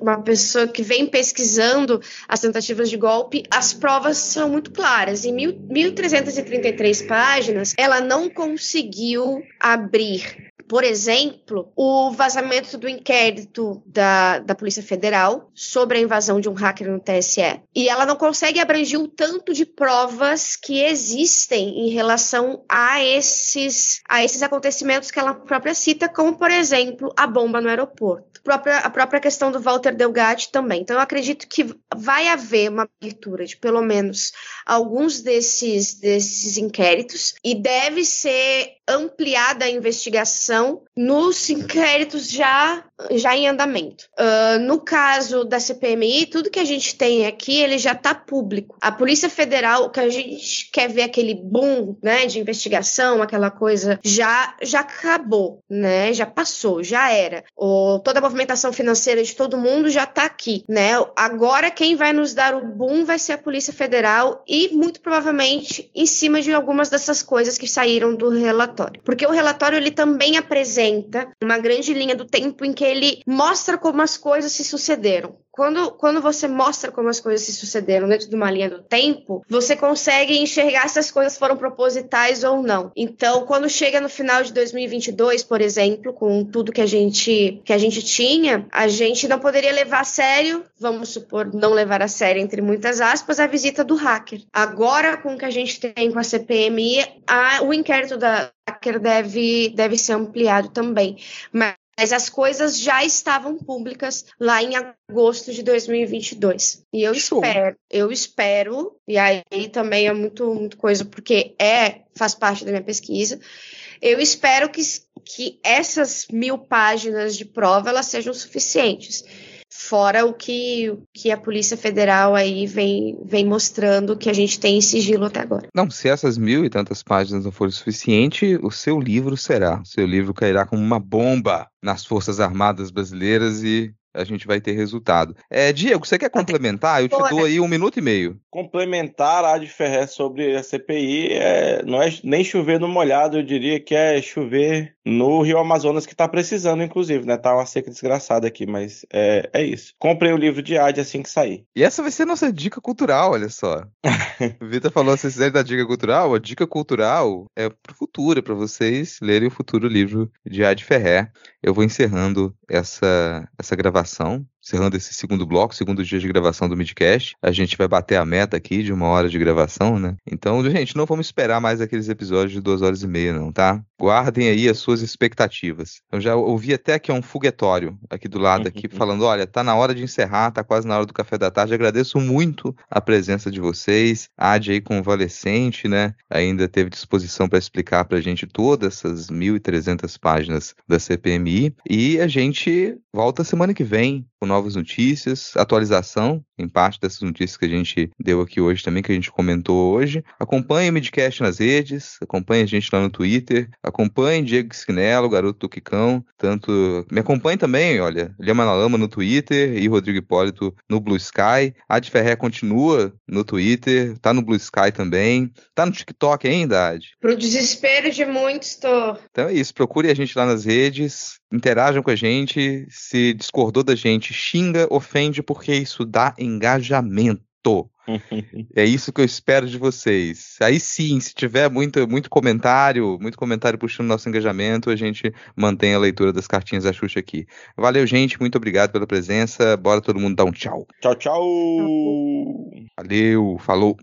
uma pessoa que vem pesquisando as tentativas de golpe, as provas são muito claras. Em 1.333 páginas, ela não conseguiu abrir por exemplo, o vazamento do inquérito da, da Polícia Federal sobre a invasão de um hacker no TSE. E ela não consegue abranger o tanto de provas que existem em relação a esses, a esses acontecimentos que ela própria cita, como, por exemplo, a bomba no aeroporto. Própria, a própria questão do Walter Delgatti também. Então, eu acredito que vai haver uma abertura de pelo menos alguns desses, desses inquéritos e deve ser ampliada a investigação nos inquéritos já, já em andamento. Uh, no caso da CPMI, tudo que a gente tem aqui, ele já está público. A Polícia Federal, que a gente quer ver aquele boom né, de investigação, aquela coisa, já, já acabou, né? Já passou, já era. O, toda a movimentação financeira de todo mundo já está aqui, né? Agora quem vai nos dar o boom vai ser a Polícia Federal e muito provavelmente em cima de algumas dessas coisas que saíram do relatório. Porque o relatório ele também apresenta uma grande linha do tempo em que ele mostra como as coisas se sucederam quando, quando você mostra como as coisas se sucederam dentro de uma linha do tempo, você consegue enxergar se as coisas foram propositais ou não. Então, quando chega no final de 2022, por exemplo, com tudo que a gente que a gente tinha, a gente não poderia levar a sério, vamos supor, não levar a sério entre muitas aspas, a visita do hacker. Agora, com o que a gente tem com a CPMI, a, o inquérito da hacker deve deve ser ampliado também. Mas mas as coisas já estavam públicas lá em agosto de 2022. E eu Show. espero, eu espero, e aí também é muito, muito coisa, porque é, faz parte da minha pesquisa, eu espero que, que essas mil páginas de prova elas sejam suficientes. Fora o que, que a Polícia Federal aí vem, vem mostrando que a gente tem em sigilo até agora. Não, se essas mil e tantas páginas não forem suficiente, o seu livro será. O seu livro cairá como uma bomba nas Forças Armadas Brasileiras e a gente vai ter resultado. É, Diego, você quer complementar? Eu te dou aí um minuto e meio. Complementar a de Ferrer sobre a CPI é, não é nem chover no molhado, eu diria que é chover no Rio Amazonas, que tá precisando, inclusive, né? Tá uma seca desgraçada aqui, mas é, é isso. Comprei o livro de Ad assim que sair. E essa vai ser nossa dica cultural, olha só. o Vitor falou, se vocês da dica cultural, a dica cultural é pro futuro, é pra vocês lerem o futuro livro de Ad Ferrer. Eu vou encerrando essa, essa gravação encerrando esse segundo bloco, segundo dia de gravação do Midcast. A gente vai bater a meta aqui de uma hora de gravação, né? Então, gente, não vamos esperar mais aqueles episódios de duas horas e meia, não, tá? Guardem aí as suas expectativas. Eu já ouvi até que é um foguetório aqui do lado, aqui, falando: olha, tá na hora de encerrar, tá quase na hora do café da tarde. Agradeço muito a presença de vocês. A Adi aí convalescente, né? Ainda teve disposição para explicar pra gente todas essas 1.300 páginas da CPMI. E a gente volta semana que vem com novas notícias, atualização em parte dessas notícias que a gente deu aqui hoje também, que a gente comentou hoje. Acompanhe o Midcast nas redes, acompanhe a gente lá no Twitter, acompanhe Diego Skinello, garoto do Quicão, tanto... Me acompanhe também, olha, Lhama na Lama no Twitter e Rodrigo Hipólito no Blue Sky. Ad Ferré continua no Twitter, tá no Blue Sky também, tá no TikTok ainda, Ad? Pro desespero de muitos, tô. Então é isso, procure a gente lá nas redes, interajam com a gente, se discordou da gente, xinga, ofende, porque isso dá engajamento. é isso que eu espero de vocês. Aí sim, se tiver muito, muito comentário, muito comentário puxando nosso engajamento, a gente mantém a leitura das cartinhas da Xuxa aqui. Valeu, gente. Muito obrigado pela presença. Bora todo mundo dar um tchau. Tchau, tchau. Valeu, falou.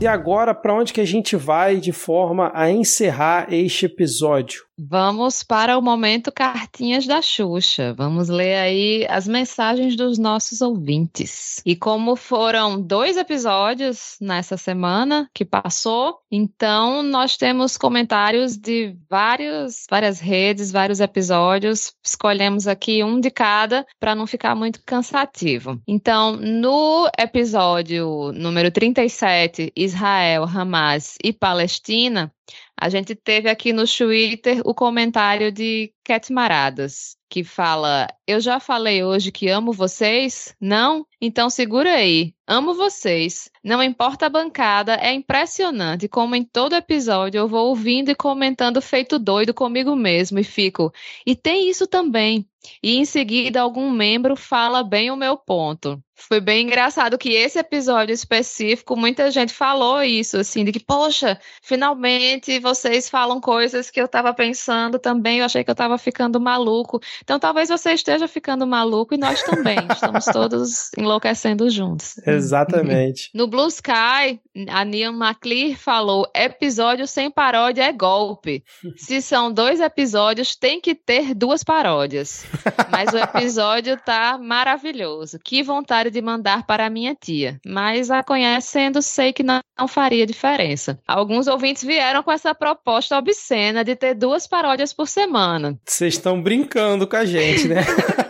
E agora, para onde que a gente vai de forma a encerrar este episódio? Vamos para o momento Cartinhas da Xuxa. Vamos ler aí as mensagens dos nossos ouvintes. E como foram dois episódios nessa semana que passou, então nós temos comentários de vários, várias redes, vários episódios. Escolhemos aqui um de cada para não ficar muito cansativo. Então, no episódio número 37, Israel, Hamas e Palestina, a gente teve aqui no Twitter o comentário de Cat Maradas, que fala: Eu já falei hoje que amo vocês? Não? Então segura aí. Amo vocês. Não importa a bancada, é impressionante como em todo episódio eu vou ouvindo e comentando feito doido comigo mesmo e fico. E tem isso também. E em seguida algum membro fala bem o meu ponto. Foi bem engraçado que esse episódio específico, muita gente falou isso, assim, de que, poxa, finalmente vocês falam coisas que eu tava pensando também, eu achei que eu tava ficando maluco. Então talvez você esteja ficando maluco e nós também. Estamos todos enlouquecendo juntos. Exatamente. No Blue Sky, a Nian McClear falou: episódio sem paródia é golpe. Se são dois episódios, tem que ter duas paródias. Mas o episódio tá maravilhoso. Que vontade de mandar para a minha tia. Mas a conhecendo, sei que não, não faria diferença. Alguns ouvintes vieram com essa proposta obscena de ter duas paródias por semana. Vocês estão brincando com a gente, né?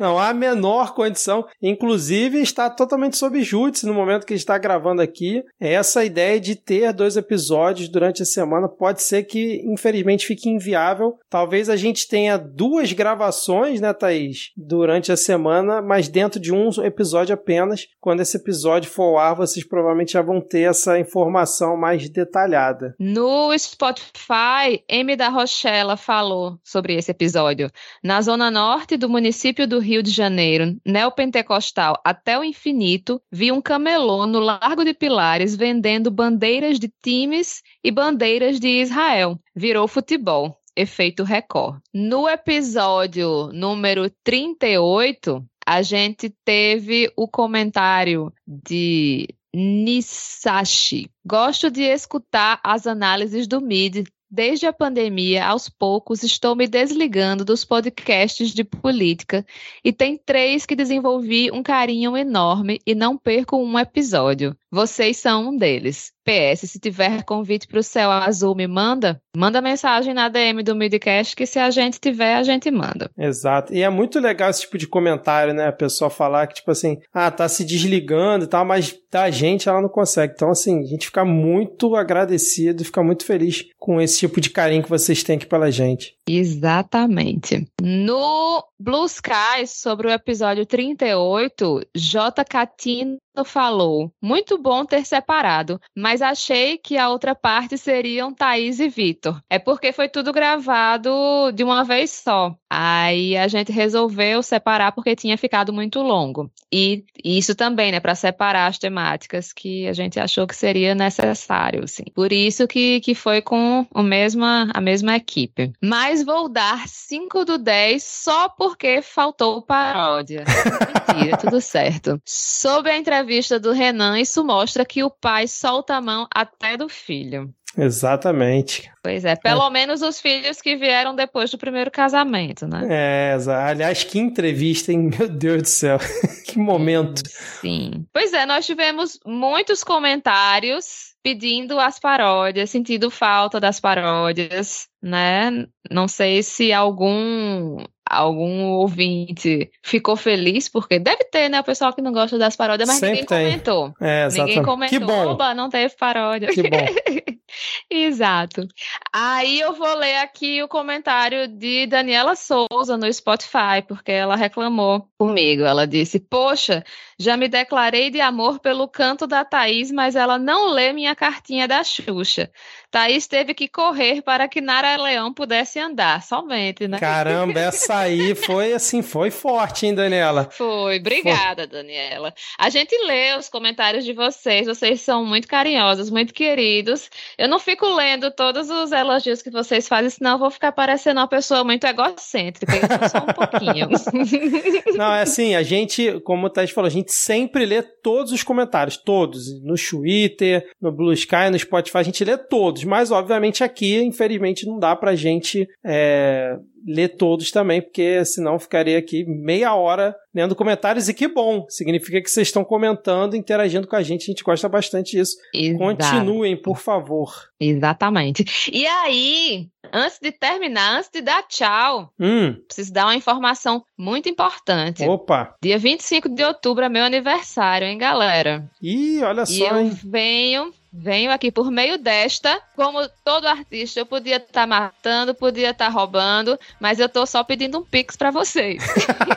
não há a menor condição. Inclusive, está totalmente sob júdice no momento que está gravando aqui. Essa ideia de ter dois episódios durante a semana pode ser que, infelizmente, fique inviável. Talvez a gente tenha duas gravações, né, Thaís, durante a semana, mas dentro de um episódio apenas. Quando esse episódio for ao ar, vocês provavelmente já vão ter essa informação mais detalhada. No Spotify, M da Rochella falou sobre esse episódio. Na zona norte do município do Rio de Janeiro, neopentecostal até o infinito, vi um camelô no Largo de Pilares vendendo bandeiras de times e bandeiras de Israel. Virou futebol. Efeito Record. No episódio número 38, a gente teve o comentário de Nisashi. Gosto de escutar as análises do MID Desde a pandemia, aos poucos, estou me desligando dos podcasts de política e tem três que desenvolvi um carinho enorme e não perco um episódio. Vocês são um deles. PS, se tiver convite para o céu azul, me manda. Manda mensagem na DM do Midcast que se a gente tiver, a gente manda. Exato. E é muito legal esse tipo de comentário, né? A pessoa falar que, tipo assim, ah, tá se desligando e tal, mas da gente ela não consegue. Então, assim, a gente fica muito agradecido, fica muito feliz com esse tipo de carinho que vocês têm aqui pela gente. Exatamente. No Blue Sky, sobre o episódio 38, J. Catino falou: Muito bom ter separado, mas achei que a outra parte seriam Thaís e Vitor. É porque foi tudo gravado de uma vez só. Aí a gente resolveu separar porque tinha ficado muito longo. E isso também, né, para separar as temáticas que a gente achou que seria necessário, assim. Por isso que, que foi com o mesma, a mesma equipe. Mas vou dar 5 do 10 só porque faltou paródia. Mentira, tudo certo. Sobre a entrevista do Renan, isso mostra que o pai solta a mão até do filho. Exatamente. Pois é, pelo é. menos os filhos que vieram depois do primeiro casamento, né? É, aliás, que entrevista, hein? Meu Deus do céu. que momento. Sim. Pois é, nós tivemos muitos comentários pedindo as paródias, sentindo falta das paródias, né? Não sei se algum algum ouvinte ficou feliz, porque deve ter, né? O pessoal que não gosta das paródias, mas Sempre ninguém tem. comentou. É, exatamente. Ninguém comentou. Que bom. Oba, não teve paródia. Que bom. Exato. Aí eu vou ler aqui o comentário de Daniela Souza no Spotify, porque ela reclamou comigo. Ela disse: Poxa, já me declarei de amor pelo canto da Thaís, mas ela não lê minha cartinha da Xuxa. Thaís teve que correr para que Nara Leão pudesse andar, somente, né? Caramba, essa aí foi assim, foi forte, hein, Daniela? Foi, obrigada, foi. Daniela. A gente lê os comentários de vocês, vocês são muito carinhosos, muito queridos. Eu não fico lendo todos os elogios que vocês fazem, senão eu vou ficar parecendo uma pessoa muito egocêntrica, eu sou um pouquinho. Não, é assim, a gente, como o Thaís falou, a gente sempre lê todos os comentários, todos, no Twitter, no Blue Sky, no Spotify, a gente lê todos todos, mas obviamente aqui, infelizmente, não dá pra gente é, ler todos também, porque senão ficaria aqui meia hora lendo comentários e que bom, significa que vocês estão comentando, interagindo com a gente, a gente gosta bastante disso. Exato. Continuem, por favor. Exatamente. E aí, antes de terminar, antes de dar tchau, hum. preciso dar uma informação muito importante. Opa! Dia 25 de outubro é meu aniversário, hein, galera? Ih, olha só. E eu hein? venho Venho aqui por meio desta, como todo artista, eu podia estar tá matando, podia estar tá roubando, mas eu tô só pedindo um pix para vocês.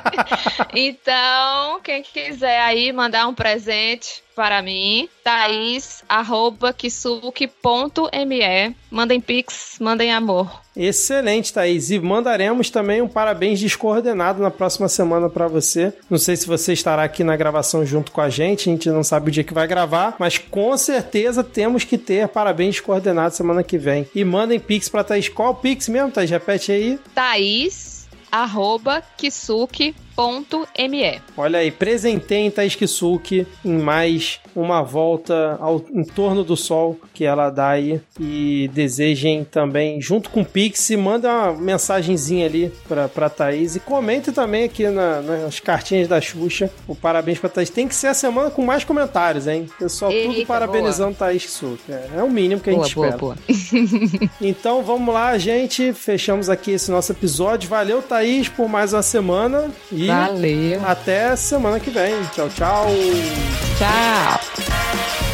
então, quem quiser aí mandar um presente para mim, thaís.kisuki.me. Mandem pix, mandem amor. Excelente, Thaís. E mandaremos também um parabéns descoordenado na próxima semana para você. Não sei se você estará aqui na gravação junto com a gente, a gente não sabe o dia que vai gravar, mas com certeza temos que ter parabéns descoordenado semana que vem. E mandem pix para Thaís. Qual pix mesmo, Thaís? Repete aí. Thaís arroba kisuki.me. Olha aí, presenteiem Thaís Kisuki em mais uma volta ao, em torno do sol que ela dá aí e desejem também, junto com o Pix, manda uma mensagenzinha ali pra, pra Thaís e comente também aqui na, nas cartinhas da Xuxa o parabéns pra Thaís. Tem que ser a semana com mais comentários, hein? Pessoal, Eita, tudo parabenizando boa. Thaís Kisuki. É, é, o mínimo que a gente boa, espera. Boa, boa. então vamos lá, gente. Fechamos aqui esse nosso episódio. Valeu, Thaís, por mais uma semana. E Valeu. até semana que vem. Tchau, tchau. Tchau.